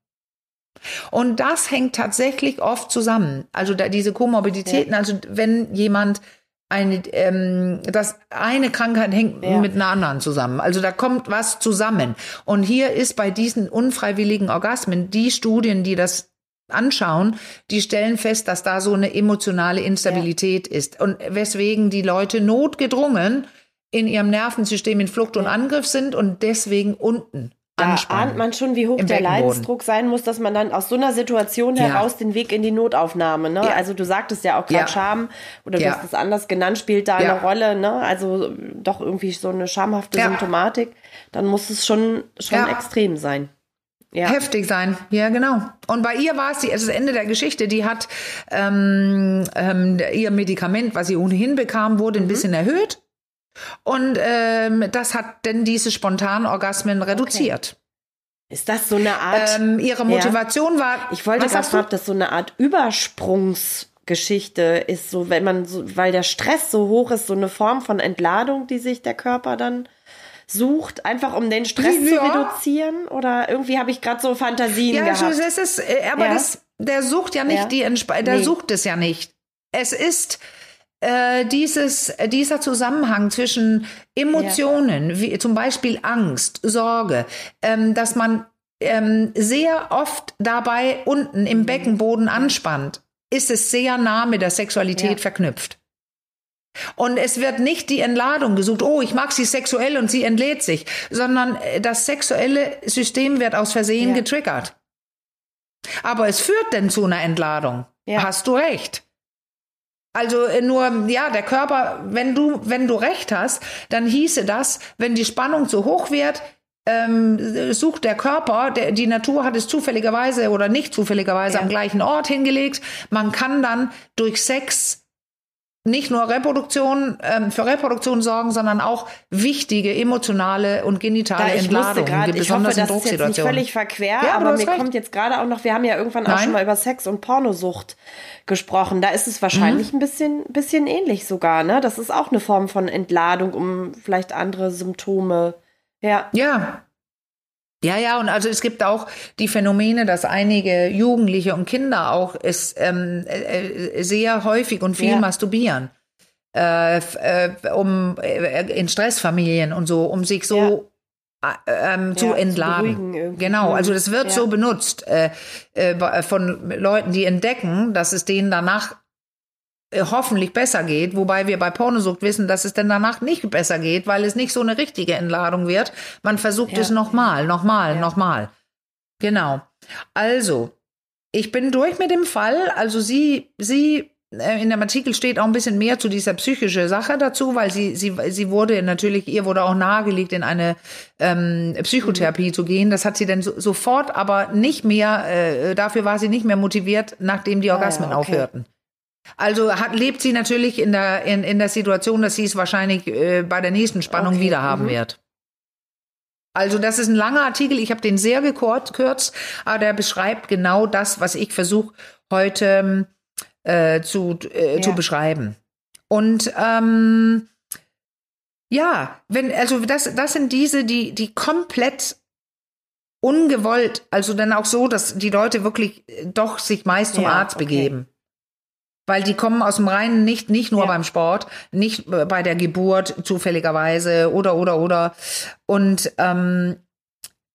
Und das hängt tatsächlich oft zusammen. Also da, diese Komorbiditäten, ja. also wenn jemand eine, ähm, das eine Krankheit hängt ja. mit einer anderen zusammen. Also da kommt was zusammen. Und hier ist bei diesen unfreiwilligen Orgasmen die Studien, die das anschauen, die stellen fest, dass da so eine emotionale Instabilität ja. ist und weswegen die Leute notgedrungen in ihrem Nervensystem in Flucht und Angriff sind und deswegen unten da ahnt man schon, wie hoch der Leidensdruck sein muss, dass man dann aus so einer Situation ja. heraus den Weg in die Notaufnahme, ne? Ja. Also du sagtest ja auch gerade ja. Scham oder du hast es anders genannt, spielt da eine Rolle, ne? Also doch irgendwie so eine schamhafte Symptomatik. Dann muss es schon, schon extrem sein. Ja. Heftig sein, ja genau. Und bei ihr war es die, das Ende der Geschichte. Die hat ähm, ähm, ihr Medikament, was sie ohnehin bekam, wurde ein mhm. bisschen erhöht. Und ähm, das hat denn diese spontanen Orgasmen reduziert. Okay. Ist das so eine Art? Ähm, ihre Motivation ja. war. Ich wollte gerade fragen, ob das so eine Art Übersprungsgeschichte ist, so wenn man so, weil der Stress so hoch ist, so eine Form von Entladung, die sich der Körper dann sucht, einfach um den Stress ja. zu reduzieren? Oder irgendwie habe ich gerade so Fantasien ja, gehabt. Ja, ist, äh, aber ja. das, der sucht ja nicht die Entsp der nee. sucht es ja nicht. Es ist äh, dieses, dieser Zusammenhang zwischen Emotionen, wie zum Beispiel Angst, Sorge, ähm, dass man ähm, sehr oft dabei unten im Beckenboden anspannt, ist es sehr nah mit der Sexualität ja. verknüpft. Und es wird nicht die Entladung gesucht, oh, ich mag sie sexuell und sie entlädt sich, sondern äh, das sexuelle System wird aus Versehen ja. getriggert. Aber es führt denn zu einer Entladung. Ja. Hast du recht. Also äh, nur, ja, der Körper, wenn du, wenn du recht hast, dann hieße das, wenn die Spannung zu hoch wird, ähm, sucht der Körper, der, die Natur hat es zufälligerweise oder nicht zufälligerweise ja. am gleichen Ort hingelegt. Man kann dann durch Sex nicht nur Reproduktion ähm, für Reproduktion sorgen, sondern auch wichtige emotionale und genitale da, Entladungen. Grad, ich hoffe, das ist jetzt nicht völlig verquer, ja, aber mir recht. kommt jetzt gerade auch noch, wir haben ja irgendwann Nein. auch schon mal über Sex und Pornosucht gesprochen. Da ist es wahrscheinlich mhm. ein bisschen, bisschen ähnlich sogar, ne? Das ist auch eine Form von Entladung, um vielleicht andere Symptome. Ja. Ja, ja, ja, und also es gibt auch die Phänomene, dass einige Jugendliche und Kinder auch es ähm, äh, sehr häufig und viel ja. masturbieren. Äh, äh, um äh, in Stressfamilien und so, um sich so ja. Äh, ähm, zu ja, entladen. Zu genau, also das wird so benutzt äh, von Leuten, die entdecken, dass es denen danach äh, hoffentlich besser geht, wobei wir bei Pornosucht wissen, dass es dann danach nicht besser geht, weil es nicht so eine richtige Entladung wird. Man versucht ja. es nochmal, nochmal, ja. nochmal. Genau. Also, ich bin durch mit dem Fall. Also sie, sie äh, in dem Artikel steht auch ein bisschen mehr zu dieser psychischen Sache dazu, weil sie, sie, sie wurde natürlich, ihr wurde auch nahegelegt, in eine ähm, Psychotherapie mhm. zu gehen. Das hat sie dann so, sofort, aber nicht mehr, äh, dafür war sie nicht mehr motiviert, nachdem die Orgasmen ah, ja, okay. aufhörten. Also hat, lebt sie natürlich in der, in, in der Situation, dass sie es wahrscheinlich äh, bei der nächsten Spannung okay. wieder haben mhm. wird. Also das ist ein langer Artikel, ich habe den sehr gekürzt, aber der beschreibt genau das, was ich versuche heute äh, zu, äh, ja. zu beschreiben. Und ähm, ja, wenn, also das, das sind diese, die, die komplett ungewollt, also dann auch so, dass die Leute wirklich doch sich meist zum ja, Arzt okay. begeben. Weil die kommen aus dem Reinen nicht, nicht nur ja. beim Sport, nicht bei der Geburt zufälligerweise oder, oder, oder. Und ähm,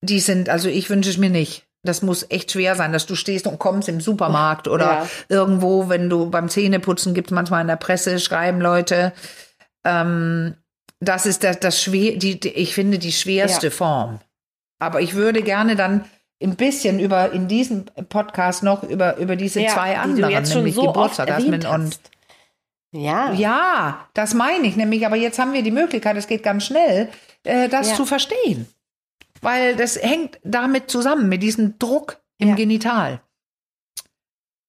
die sind, also ich wünsche es mir nicht. Das muss echt schwer sein, dass du stehst und kommst im Supermarkt oder ja. irgendwo, wenn du beim Zähneputzen gibt manchmal in der Presse, schreiben Leute. Ähm, das ist das, das schwer, die, die, ich finde die schwerste ja. Form. Aber ich würde gerne dann ein bisschen über in diesem Podcast noch über über diese ja, zwei anderen, die nämlich so Geburtsorgasmen und ja. Ja, das meine ich nämlich. Aber jetzt haben wir die Möglichkeit, es geht ganz schnell, äh, das ja. zu verstehen. Weil das hängt damit zusammen, mit diesem Druck im ja. Genital.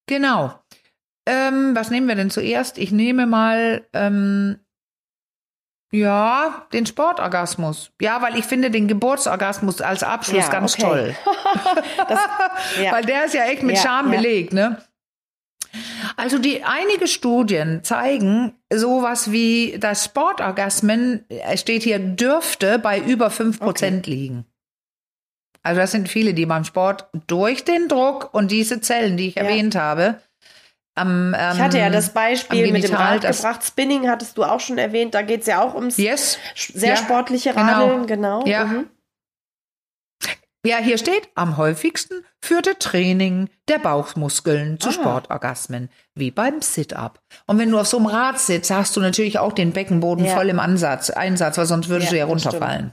Genau. Ähm, was nehmen wir denn zuerst? Ich nehme mal ähm, ja, den Sportorgasmus. Ja, weil ich finde den Geburtsorgasmus als Abschluss ja, ganz okay. toll. das, ja. Weil der ist ja echt mit ja, Scham belegt, ne? Also die einige Studien zeigen sowas wie, dass Sportorgasmen, es steht hier, dürfte bei über fünf Prozent okay. liegen. Also das sind viele, die beim Sport durch den Druck und diese Zellen, die ich erwähnt habe, am, ähm, ich hatte ja das Beispiel mit dem Rad gebracht. Spinning hattest du auch schon erwähnt. Da geht es ja auch ums yes. sehr ja, sportliche genau. Radeln. Genau. genau. Ja. Mhm. ja, hier steht, am häufigsten führte Training der Bauchmuskeln zu ah. Sportorgasmen, wie beim Sit-Up. Und wenn du auf so einem Rad sitzt, hast du natürlich auch den Beckenboden ja. voll im Ansatz, Einsatz, weil sonst würdest ja, du ja runterfallen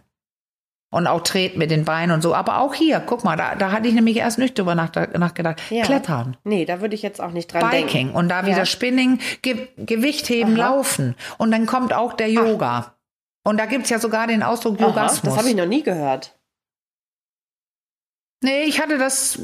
und auch dreht mit den Beinen und so. Aber auch hier, guck mal, da, da hatte ich nämlich erst nicht drüber nach, nachgedacht. Ja. Klettern. Nee, da würde ich jetzt auch nicht dran Biking. denken. Und da wieder ja. Spinning, Ge Gewichtheben, Aha. Laufen. Und dann kommt auch der Yoga. Ach. Und da gibt's ja sogar den Ausdruck Aha, Yogasmus. Das habe ich noch nie gehört. Nee, ich hatte das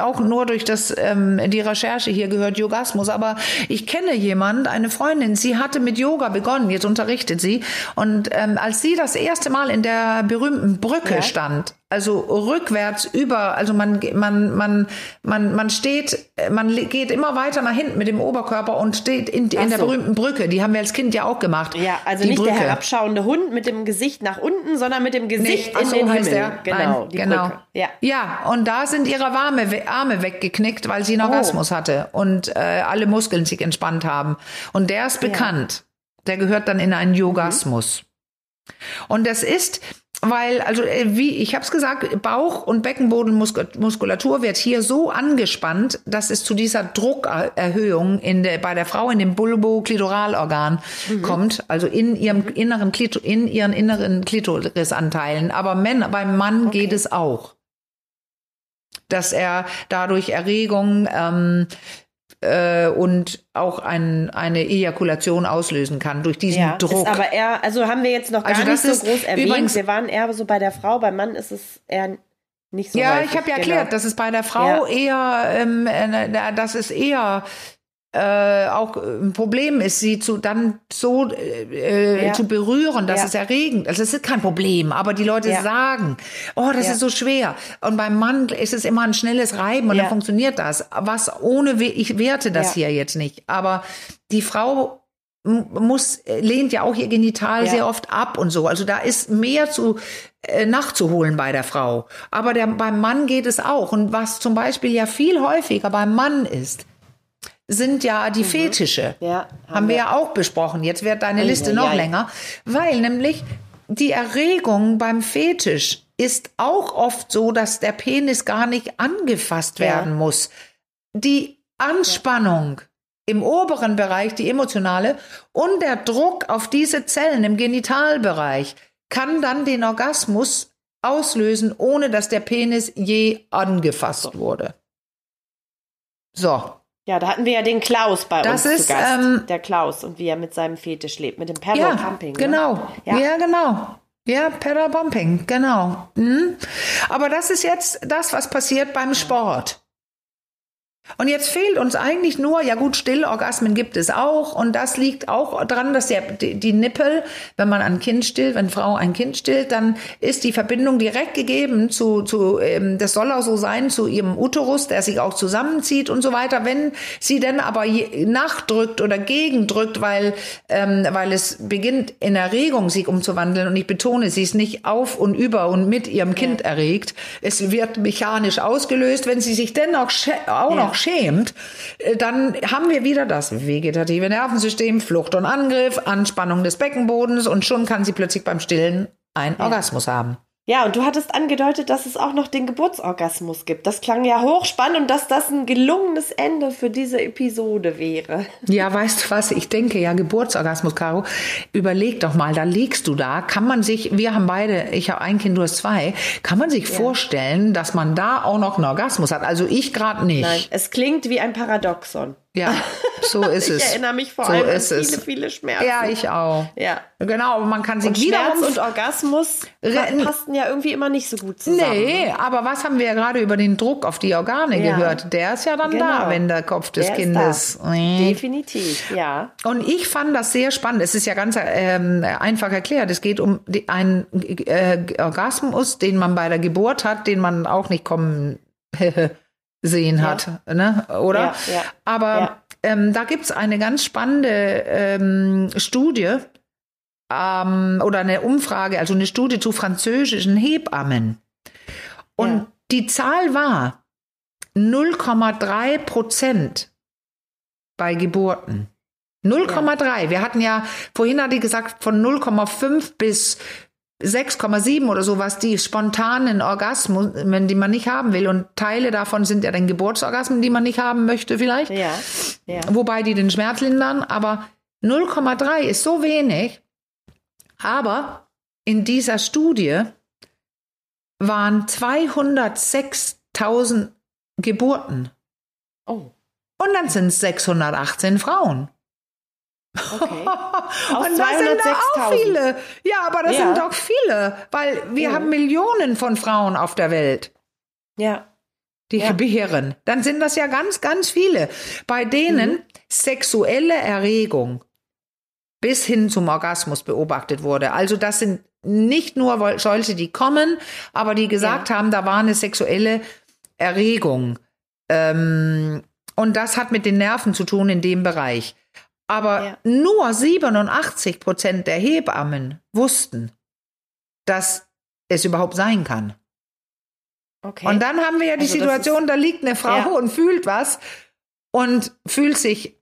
auch nur durch das ähm, die Recherche hier gehört, Yogasmus. Aber ich kenne jemand, eine Freundin, sie hatte mit Yoga begonnen, jetzt unterrichtet sie. Und ähm, als sie das erste Mal in der berühmten Brücke ja. stand, also rückwärts über, also man, man, man, man, man steht, man geht immer weiter nach hinten mit dem Oberkörper und steht in, in der berühmten Brücke. Die haben wir als Kind ja auch gemacht. Ja, also nicht Brücke. der herabschauende Hund mit dem Gesicht nach unten, sondern mit dem Gesicht nee, in so den heißt Himmel. Der. Genau, Nein, genau. Brücke. Ja. ja, und da sind ihre Arme, Arme weggeknickt, weil sie einen oh. Orgasmus hatte und äh, alle Muskeln sich entspannt haben. Und der ist bekannt. Ja. Der gehört dann in einen Yogasmus. Und das ist, weil, also äh, wie ich habe es gesagt, Bauch- und Beckenbodenmuskulatur wird hier so angespannt, dass es zu dieser Druckerhöhung in der, bei der Frau in dem Bulboklidoralorgan mhm. kommt, also in ihrem inneren Klito, in ihren inneren Klitorisanteilen. Aber Männer, beim Mann okay. geht es auch dass er dadurch Erregung ähm, äh, und auch ein, eine Ejakulation auslösen kann durch diesen ja, Druck. aber eher, also haben wir jetzt noch gar also nicht so groß erwähnt. Übrigens, wir waren eher so bei der Frau, beim Mann ist es eher nicht so. Ja, häufig, ich habe ja genau. erklärt, dass es bei der Frau ja. eher, ähm, äh, das ist eher äh, auch ein Problem ist, sie zu dann so äh, ja. zu berühren, das ja. ist erregend. Also es ist kein Problem, aber die Leute ja. sagen, oh, das ist so schwer. Und beim Mann ist es immer ein schnelles Reiben und dann funktioniert das. Was ohne, ich werte das hier jetzt nicht, aber die Frau muss lehnt ja auch ihr Genital sehr oft ab und so. Also da ist mehr zu äh, nachzuholen bei der Frau. Aber der, beim Mann geht es auch. Und was zum Beispiel ja viel häufiger beim Mann ist, sind ja die mhm. Fetische. Ja, haben, haben wir. ja auch besprochen. Jetzt wird deine Liste noch länger, weil nämlich die Erregung beim Fetisch ist auch oft so, dass der Penis gar nicht angefasst werden ja. muss. Die Anspannung im oberen Bereich, die emotionale, und der Druck auf diese Zellen im Genitalbereich kann dann den Orgasmus auslösen, ohne dass der Penis je angefasst wurde. So, ja, da hatten wir ja den Klaus bei das uns ist, zu Gast. Ähm, der Klaus und wie er mit seinem Fetisch lebt, mit dem Pedal ja, Pumping. Genau. Ne? Ja. ja, genau. Ja, Pedal Pumping, genau. Mhm. Aber das ist jetzt das, was passiert beim Sport. Und jetzt fehlt uns eigentlich nur, ja gut, Stillorgasmen gibt es auch. Und das liegt auch daran, dass der, die, Nippel, wenn man ein Kind stillt, wenn Frau ein Kind stillt, dann ist die Verbindung direkt gegeben zu, zu ähm, das soll auch so sein, zu ihrem Uterus, der sich auch zusammenzieht und so weiter. Wenn sie dann aber nachdrückt oder gegendrückt, weil, ähm, weil es beginnt in Erregung sich umzuwandeln, und ich betone, sie ist nicht auf und über und mit ihrem Kind ja. erregt, es wird mechanisch ausgelöst, wenn sie sich dennoch auch ja. Noch schämt, äh, dann haben wir wieder das vegetative Nervensystem, Flucht und Angriff, Anspannung des Beckenbodens und schon kann sie plötzlich beim Stillen einen ja. Orgasmus haben. Ja, und du hattest angedeutet, dass es auch noch den Geburtsorgasmus gibt. Das klang ja hochspannend und dass das ein gelungenes Ende für diese Episode wäre. Ja, weißt du was? Ich denke ja, Geburtsorgasmus, Caro. Überleg doch mal, da liegst du da. Kann man sich, wir haben beide, ich habe ein Kind, du hast zwei. Kann man sich ja. vorstellen, dass man da auch noch einen Orgasmus hat? Also ich gerade nicht. Nein, es klingt wie ein Paradoxon. Ja, so ist ich es. Ich erinnere mich vor so allem an viele, es. viele Schmerzen. Ja, ich auch. Ja. Genau, aber man kann sich und wiederum... Schmerz und Orgasmus passten ja irgendwie immer nicht so gut zusammen. Nee, ne? aber was haben wir ja gerade über den Druck auf die Organe ja. gehört? Der ist ja dann genau. da, wenn der Kopf des der Kindes... Definitiv, ja. Und ich fand das sehr spannend. Es ist ja ganz ähm, einfach erklärt. Es geht um die, einen äh, Orgasmus, den man bei der Geburt hat, den man auch nicht kommen... sehen ja. hat, ne? oder? Ja, ja, Aber ähm, da gibt's eine ganz spannende ähm, Studie ähm, oder eine Umfrage, also eine Studie zu französischen Hebammen. Und die Zahl war 0,3 Prozent bei Geburten. 0,3. Wir hatten ja, vorhin hatte ich gesagt, von 0,5 bis 6,7 oder sowas die spontanen Orgasmen, die man nicht haben will. Und Teile davon sind ja dann Geburtsorgasmen, die man nicht haben möchte vielleicht. Ja. ja. Wobei die den Schmerz lindern. Aber 0,3 ist so wenig. Aber in dieser Studie waren 206.000 Geburten. Oh. Und dann sind es 618 Frauen. Okay. und das sind auch viele. Ja, aber das ja. sind doch viele, weil wir mhm. haben Millionen von Frauen auf der Welt. Ja. Die ja. gebären. Dann sind das ja ganz, ganz viele, bei denen mhm. sexuelle Erregung bis hin zum Orgasmus beobachtet wurde. Also das sind nicht nur solche, die kommen, aber die gesagt ja. haben, da war eine sexuelle Erregung. Ähm, und das hat mit den Nerven zu tun in dem Bereich. Aber ja. nur 87 Prozent der Hebammen wussten, dass es überhaupt sein kann. Okay. Und dann haben wir ja die also Situation, da liegt eine Frau ja. und fühlt was und fühlt sich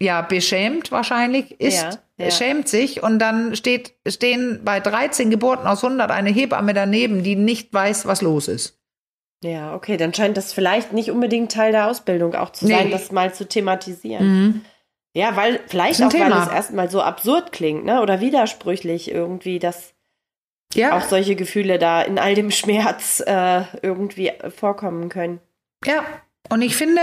ja beschämt wahrscheinlich ist, Ja, schämt sich und dann steht, stehen bei 13 Geburten aus 100 eine Hebamme daneben, die nicht weiß, was los ist. Ja, okay, dann scheint das vielleicht nicht unbedingt Teil der Ausbildung auch zu sein, Nee. das mal zu thematisieren. Ja, weil vielleicht auch, weil Thema. es erstmal so absurd klingt, ne? Oder widersprüchlich irgendwie, dass Ja, auch solche Gefühle da in all dem Schmerz äh, irgendwie vorkommen können. Ja, und ich finde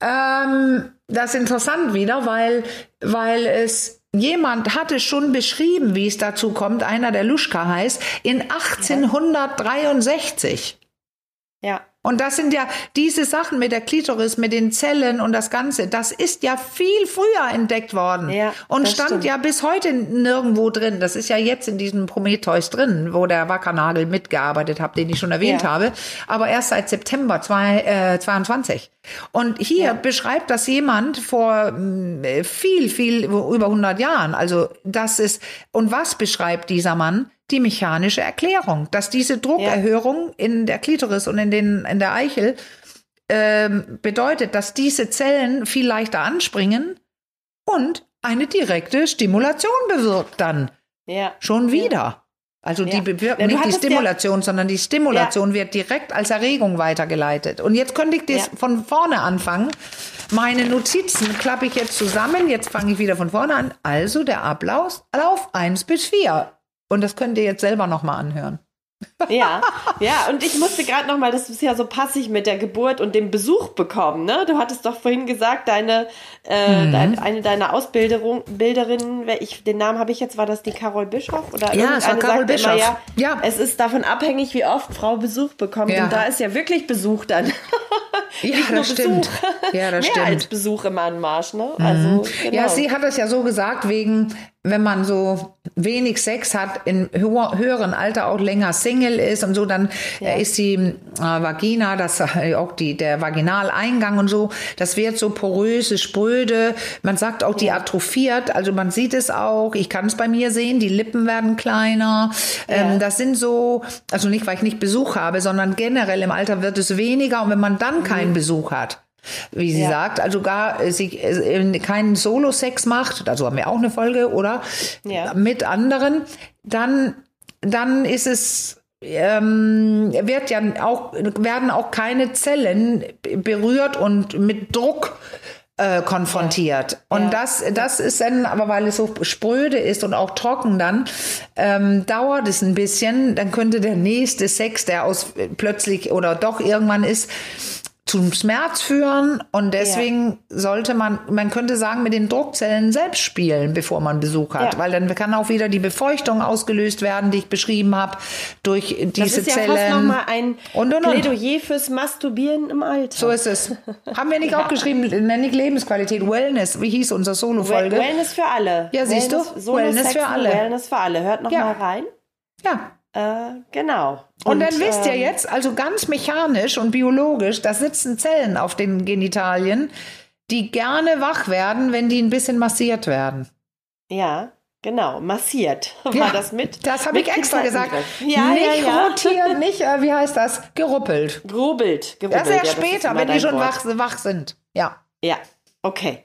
ähm, das interessant wieder, weil, weil es jemand hatte schon beschrieben, wie es dazu kommt, einer der Luschka heißt, in 1863. Ja, Und das sind ja diese Sachen mit der Klitoris, mit den Zellen und das Ganze, das ist ja viel früher entdeckt worden. Ja, und stand stimmt. ja bis heute nirgendwo drin. Das ist ja jetzt in diesem Prometheus drin, wo der Wackernagel mitgearbeitet hat, den ich schon erwähnt Ja. habe. Aber erst seit September zwei, äh, 22. Und hier Ja. beschreibt das jemand vor mh, viel, viel über 100 Jahren. Also das ist, und was beschreibt dieser Mann? Die mechanische Erklärung, dass diese Druckerhöhung in der Klitoris und in, den, in der Eichel ähm, bedeutet, dass diese Zellen viel leichter anspringen und eine direkte Stimulation bewirkt dann. ja. Schon wieder. Also die Ja. bewirken Ja, nicht die hattest ja- Stimulation, sondern die Stimulation wird direkt als Erregung weitergeleitet. Und jetzt könnte ich das Ja. von vorne anfangen. Meine Notizen klappe ich jetzt zusammen. Jetzt fange ich wieder von vorne an. Also der Ablauf auf 1 bis 4. Und das könnt ihr jetzt selber nochmal anhören. Ja, ja, und ich musste gerade noch mal, das ist ja so passig mit der Geburt und dem Besuch bekommen, ne? Du hattest doch vorhin gesagt, deine, äh, Mhm. dein, eine deiner Ausbilderinnen, ich, den Namen habe ich jetzt, war das die Carol Bischoff? Oder Ja, es war Carol Bischoff. Immer, ja, Ja. Es ist davon abhängig, wie oft Frau Besuch bekommt. Ja. Und da ist ja wirklich Besuch dann. Ja, das stimmt. Besuch. Ja, das Mehr stimmt. Mhm. als Besuch im Anmarsch, ne? Also, genau. Ja, sie hat es ja so gesagt, wegen, wenn man so wenig Sex hat, in höher, höheren Alter auch länger Single ist und so, dann äh, ist die äh, Vagina, das äh, auch die, der Vaginaleingang und so, das wird so poröse, spröde. Man sagt auch, die atrophiert, also man sieht es auch, ich kann es bei mir sehen, die Lippen werden kleiner. Ähm, das sind so, also nicht, weil ich nicht Besuch habe, sondern generell im Alter wird es weniger. Und wenn man dann keinen Besuch hat, wie sie Ja. sagt, also gar äh, sie äh, keinen Solo-Sex macht, dazu haben wir auch eine Folge, oder? Ja. Mit anderen, dann, dann ist es ähm, wird ja auch werden auch keine Zellen berührt und mit Druck äh, konfrontiert. Und Ja. das, das ist dann, aber weil es so spröde ist und auch trocken dann, ähm, dauert es ein bisschen, dann könnte der nächste Sex, der aus plötzlich oder doch irgendwann ist, zum Schmerz führen und deswegen sollte man, man könnte sagen, mit den Druckzellen selbst spielen, bevor man Besuch hat, Ja. weil dann kann auch wieder die Befeuchtung ausgelöst werden, die ich beschrieben habe, durch das diese ist ja Zellen. fast nochmal ein Und, und, und. Plädoyer fürs Masturbieren im Alter. So ist es. Haben wir nicht auch geschrieben, nenne ich Lebensqualität, Wellness, wie hieß unsere Solo-Folge? Wellness für alle. Ja, siehst du? Wellness, Wellness für alle. Wellness für alle. Hört noch Ja. mal rein. Ja. Äh, genau. Und, dann wisst ihr ähm, jetzt, also ganz mechanisch und biologisch, da sitzen Zellen auf den Genitalien, die gerne wach werden, wenn die ein bisschen massiert werden. Ja, genau. Massiert. War Ja, das mit? Das habe ich extra gesagt. Ja, nicht ja, ja. rotiert, nicht, äh, wie heißt das? Geruppelt. Grubbelt. gerubbelt. Das ist ja ist später, immer wenn die schon wach, wach sind. Ja. Ja, okay.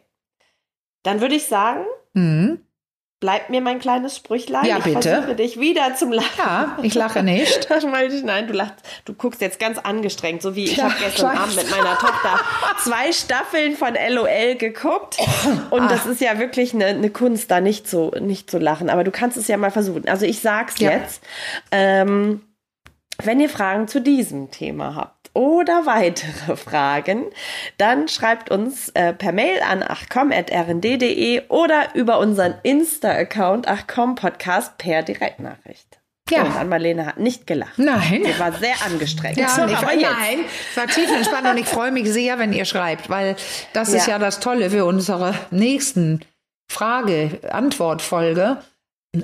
Dann würde ich sagen, Mhm. Bleibt mir mein kleines Sprüchlein. Ja, ich bitte. versuche dich wieder zum Lachen. Ja, ich lache nicht. Nein, du lachst, du guckst jetzt ganz angestrengt, so wie ich Ja, habe gestern Abend mit meiner Tochter zwei Staffeln von LOL geguckt und Ah. das ist ja wirklich eine, eine Kunst, da nicht zu nicht zu lachen. Aber du kannst es ja mal versuchen. Also ich sag's Ja. jetzt, ähm, wenn ihr Fragen zu diesem Thema habt oder weitere Fragen, dann schreibt uns äh, per Mail an achcom.rnd.de oder über unseren Insta-Account achcom-podcast per Direktnachricht. Ja. Und Anmalene hat nicht gelacht. Nein. Sie war sehr angestrengt. Ja, So, ich, aber jetzt. nein, es war tiefenentspannt und ich freue mich sehr, wenn ihr schreibt, weil das ist Ja. ja das Tolle für unsere nächsten Frage-Antwort-Folge.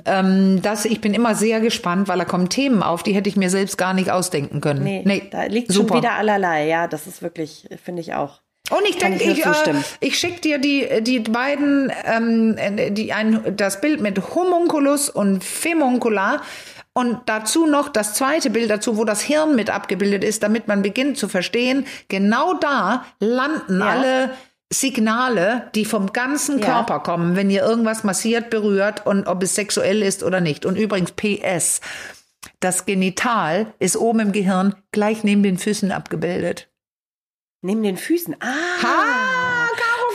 Ähm, dass ich bin immer sehr gespannt, weil da kommen Themen auf, die hätte ich mir selbst gar nicht ausdenken können. Nee, da liegt super. schon wieder allerlei. Ja, das ist wirklich, finde ich auch. Und ich denke, ich ich, äh, ich schicke dir die, die beiden, ähm, die ein, das Bild mit Homunculus und Femuncula und dazu noch das zweite Bild dazu, wo das Hirn mit abgebildet ist, damit man beginnt zu verstehen, genau da landen Ja. alle Signale, die vom ganzen Ja. Körper kommen, wenn ihr irgendwas massiert, berührt und ob es sexuell ist oder nicht. Und übrigens PS, das Genital ist oben im Gehirn gleich neben den Füßen abgebildet. Neben den Füßen. Ah! An.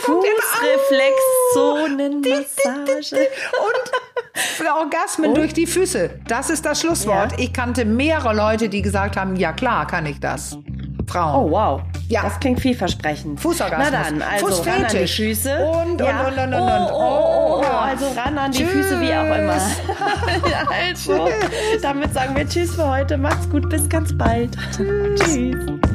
Fußreflexzonenmassage. Und Orgasmen durch die Füße. Das ist das Schlusswort. Ja. Ich kannte mehrere Leute, die gesagt haben, ja klar, kann ich das. Frauen. Oh, wow. Ja. Das klingt vielversprechend. Fußorgasmus. Na dann, also Fußfetisch. ran an die Füße. Und, und, und, und, und, oh, und. Oh, oh, oh, Oh. Also ran an die Füße, wie auch immer. ja, also, damit sagen wir Tschüss für heute. Macht's gut, bis ganz bald. tschüss.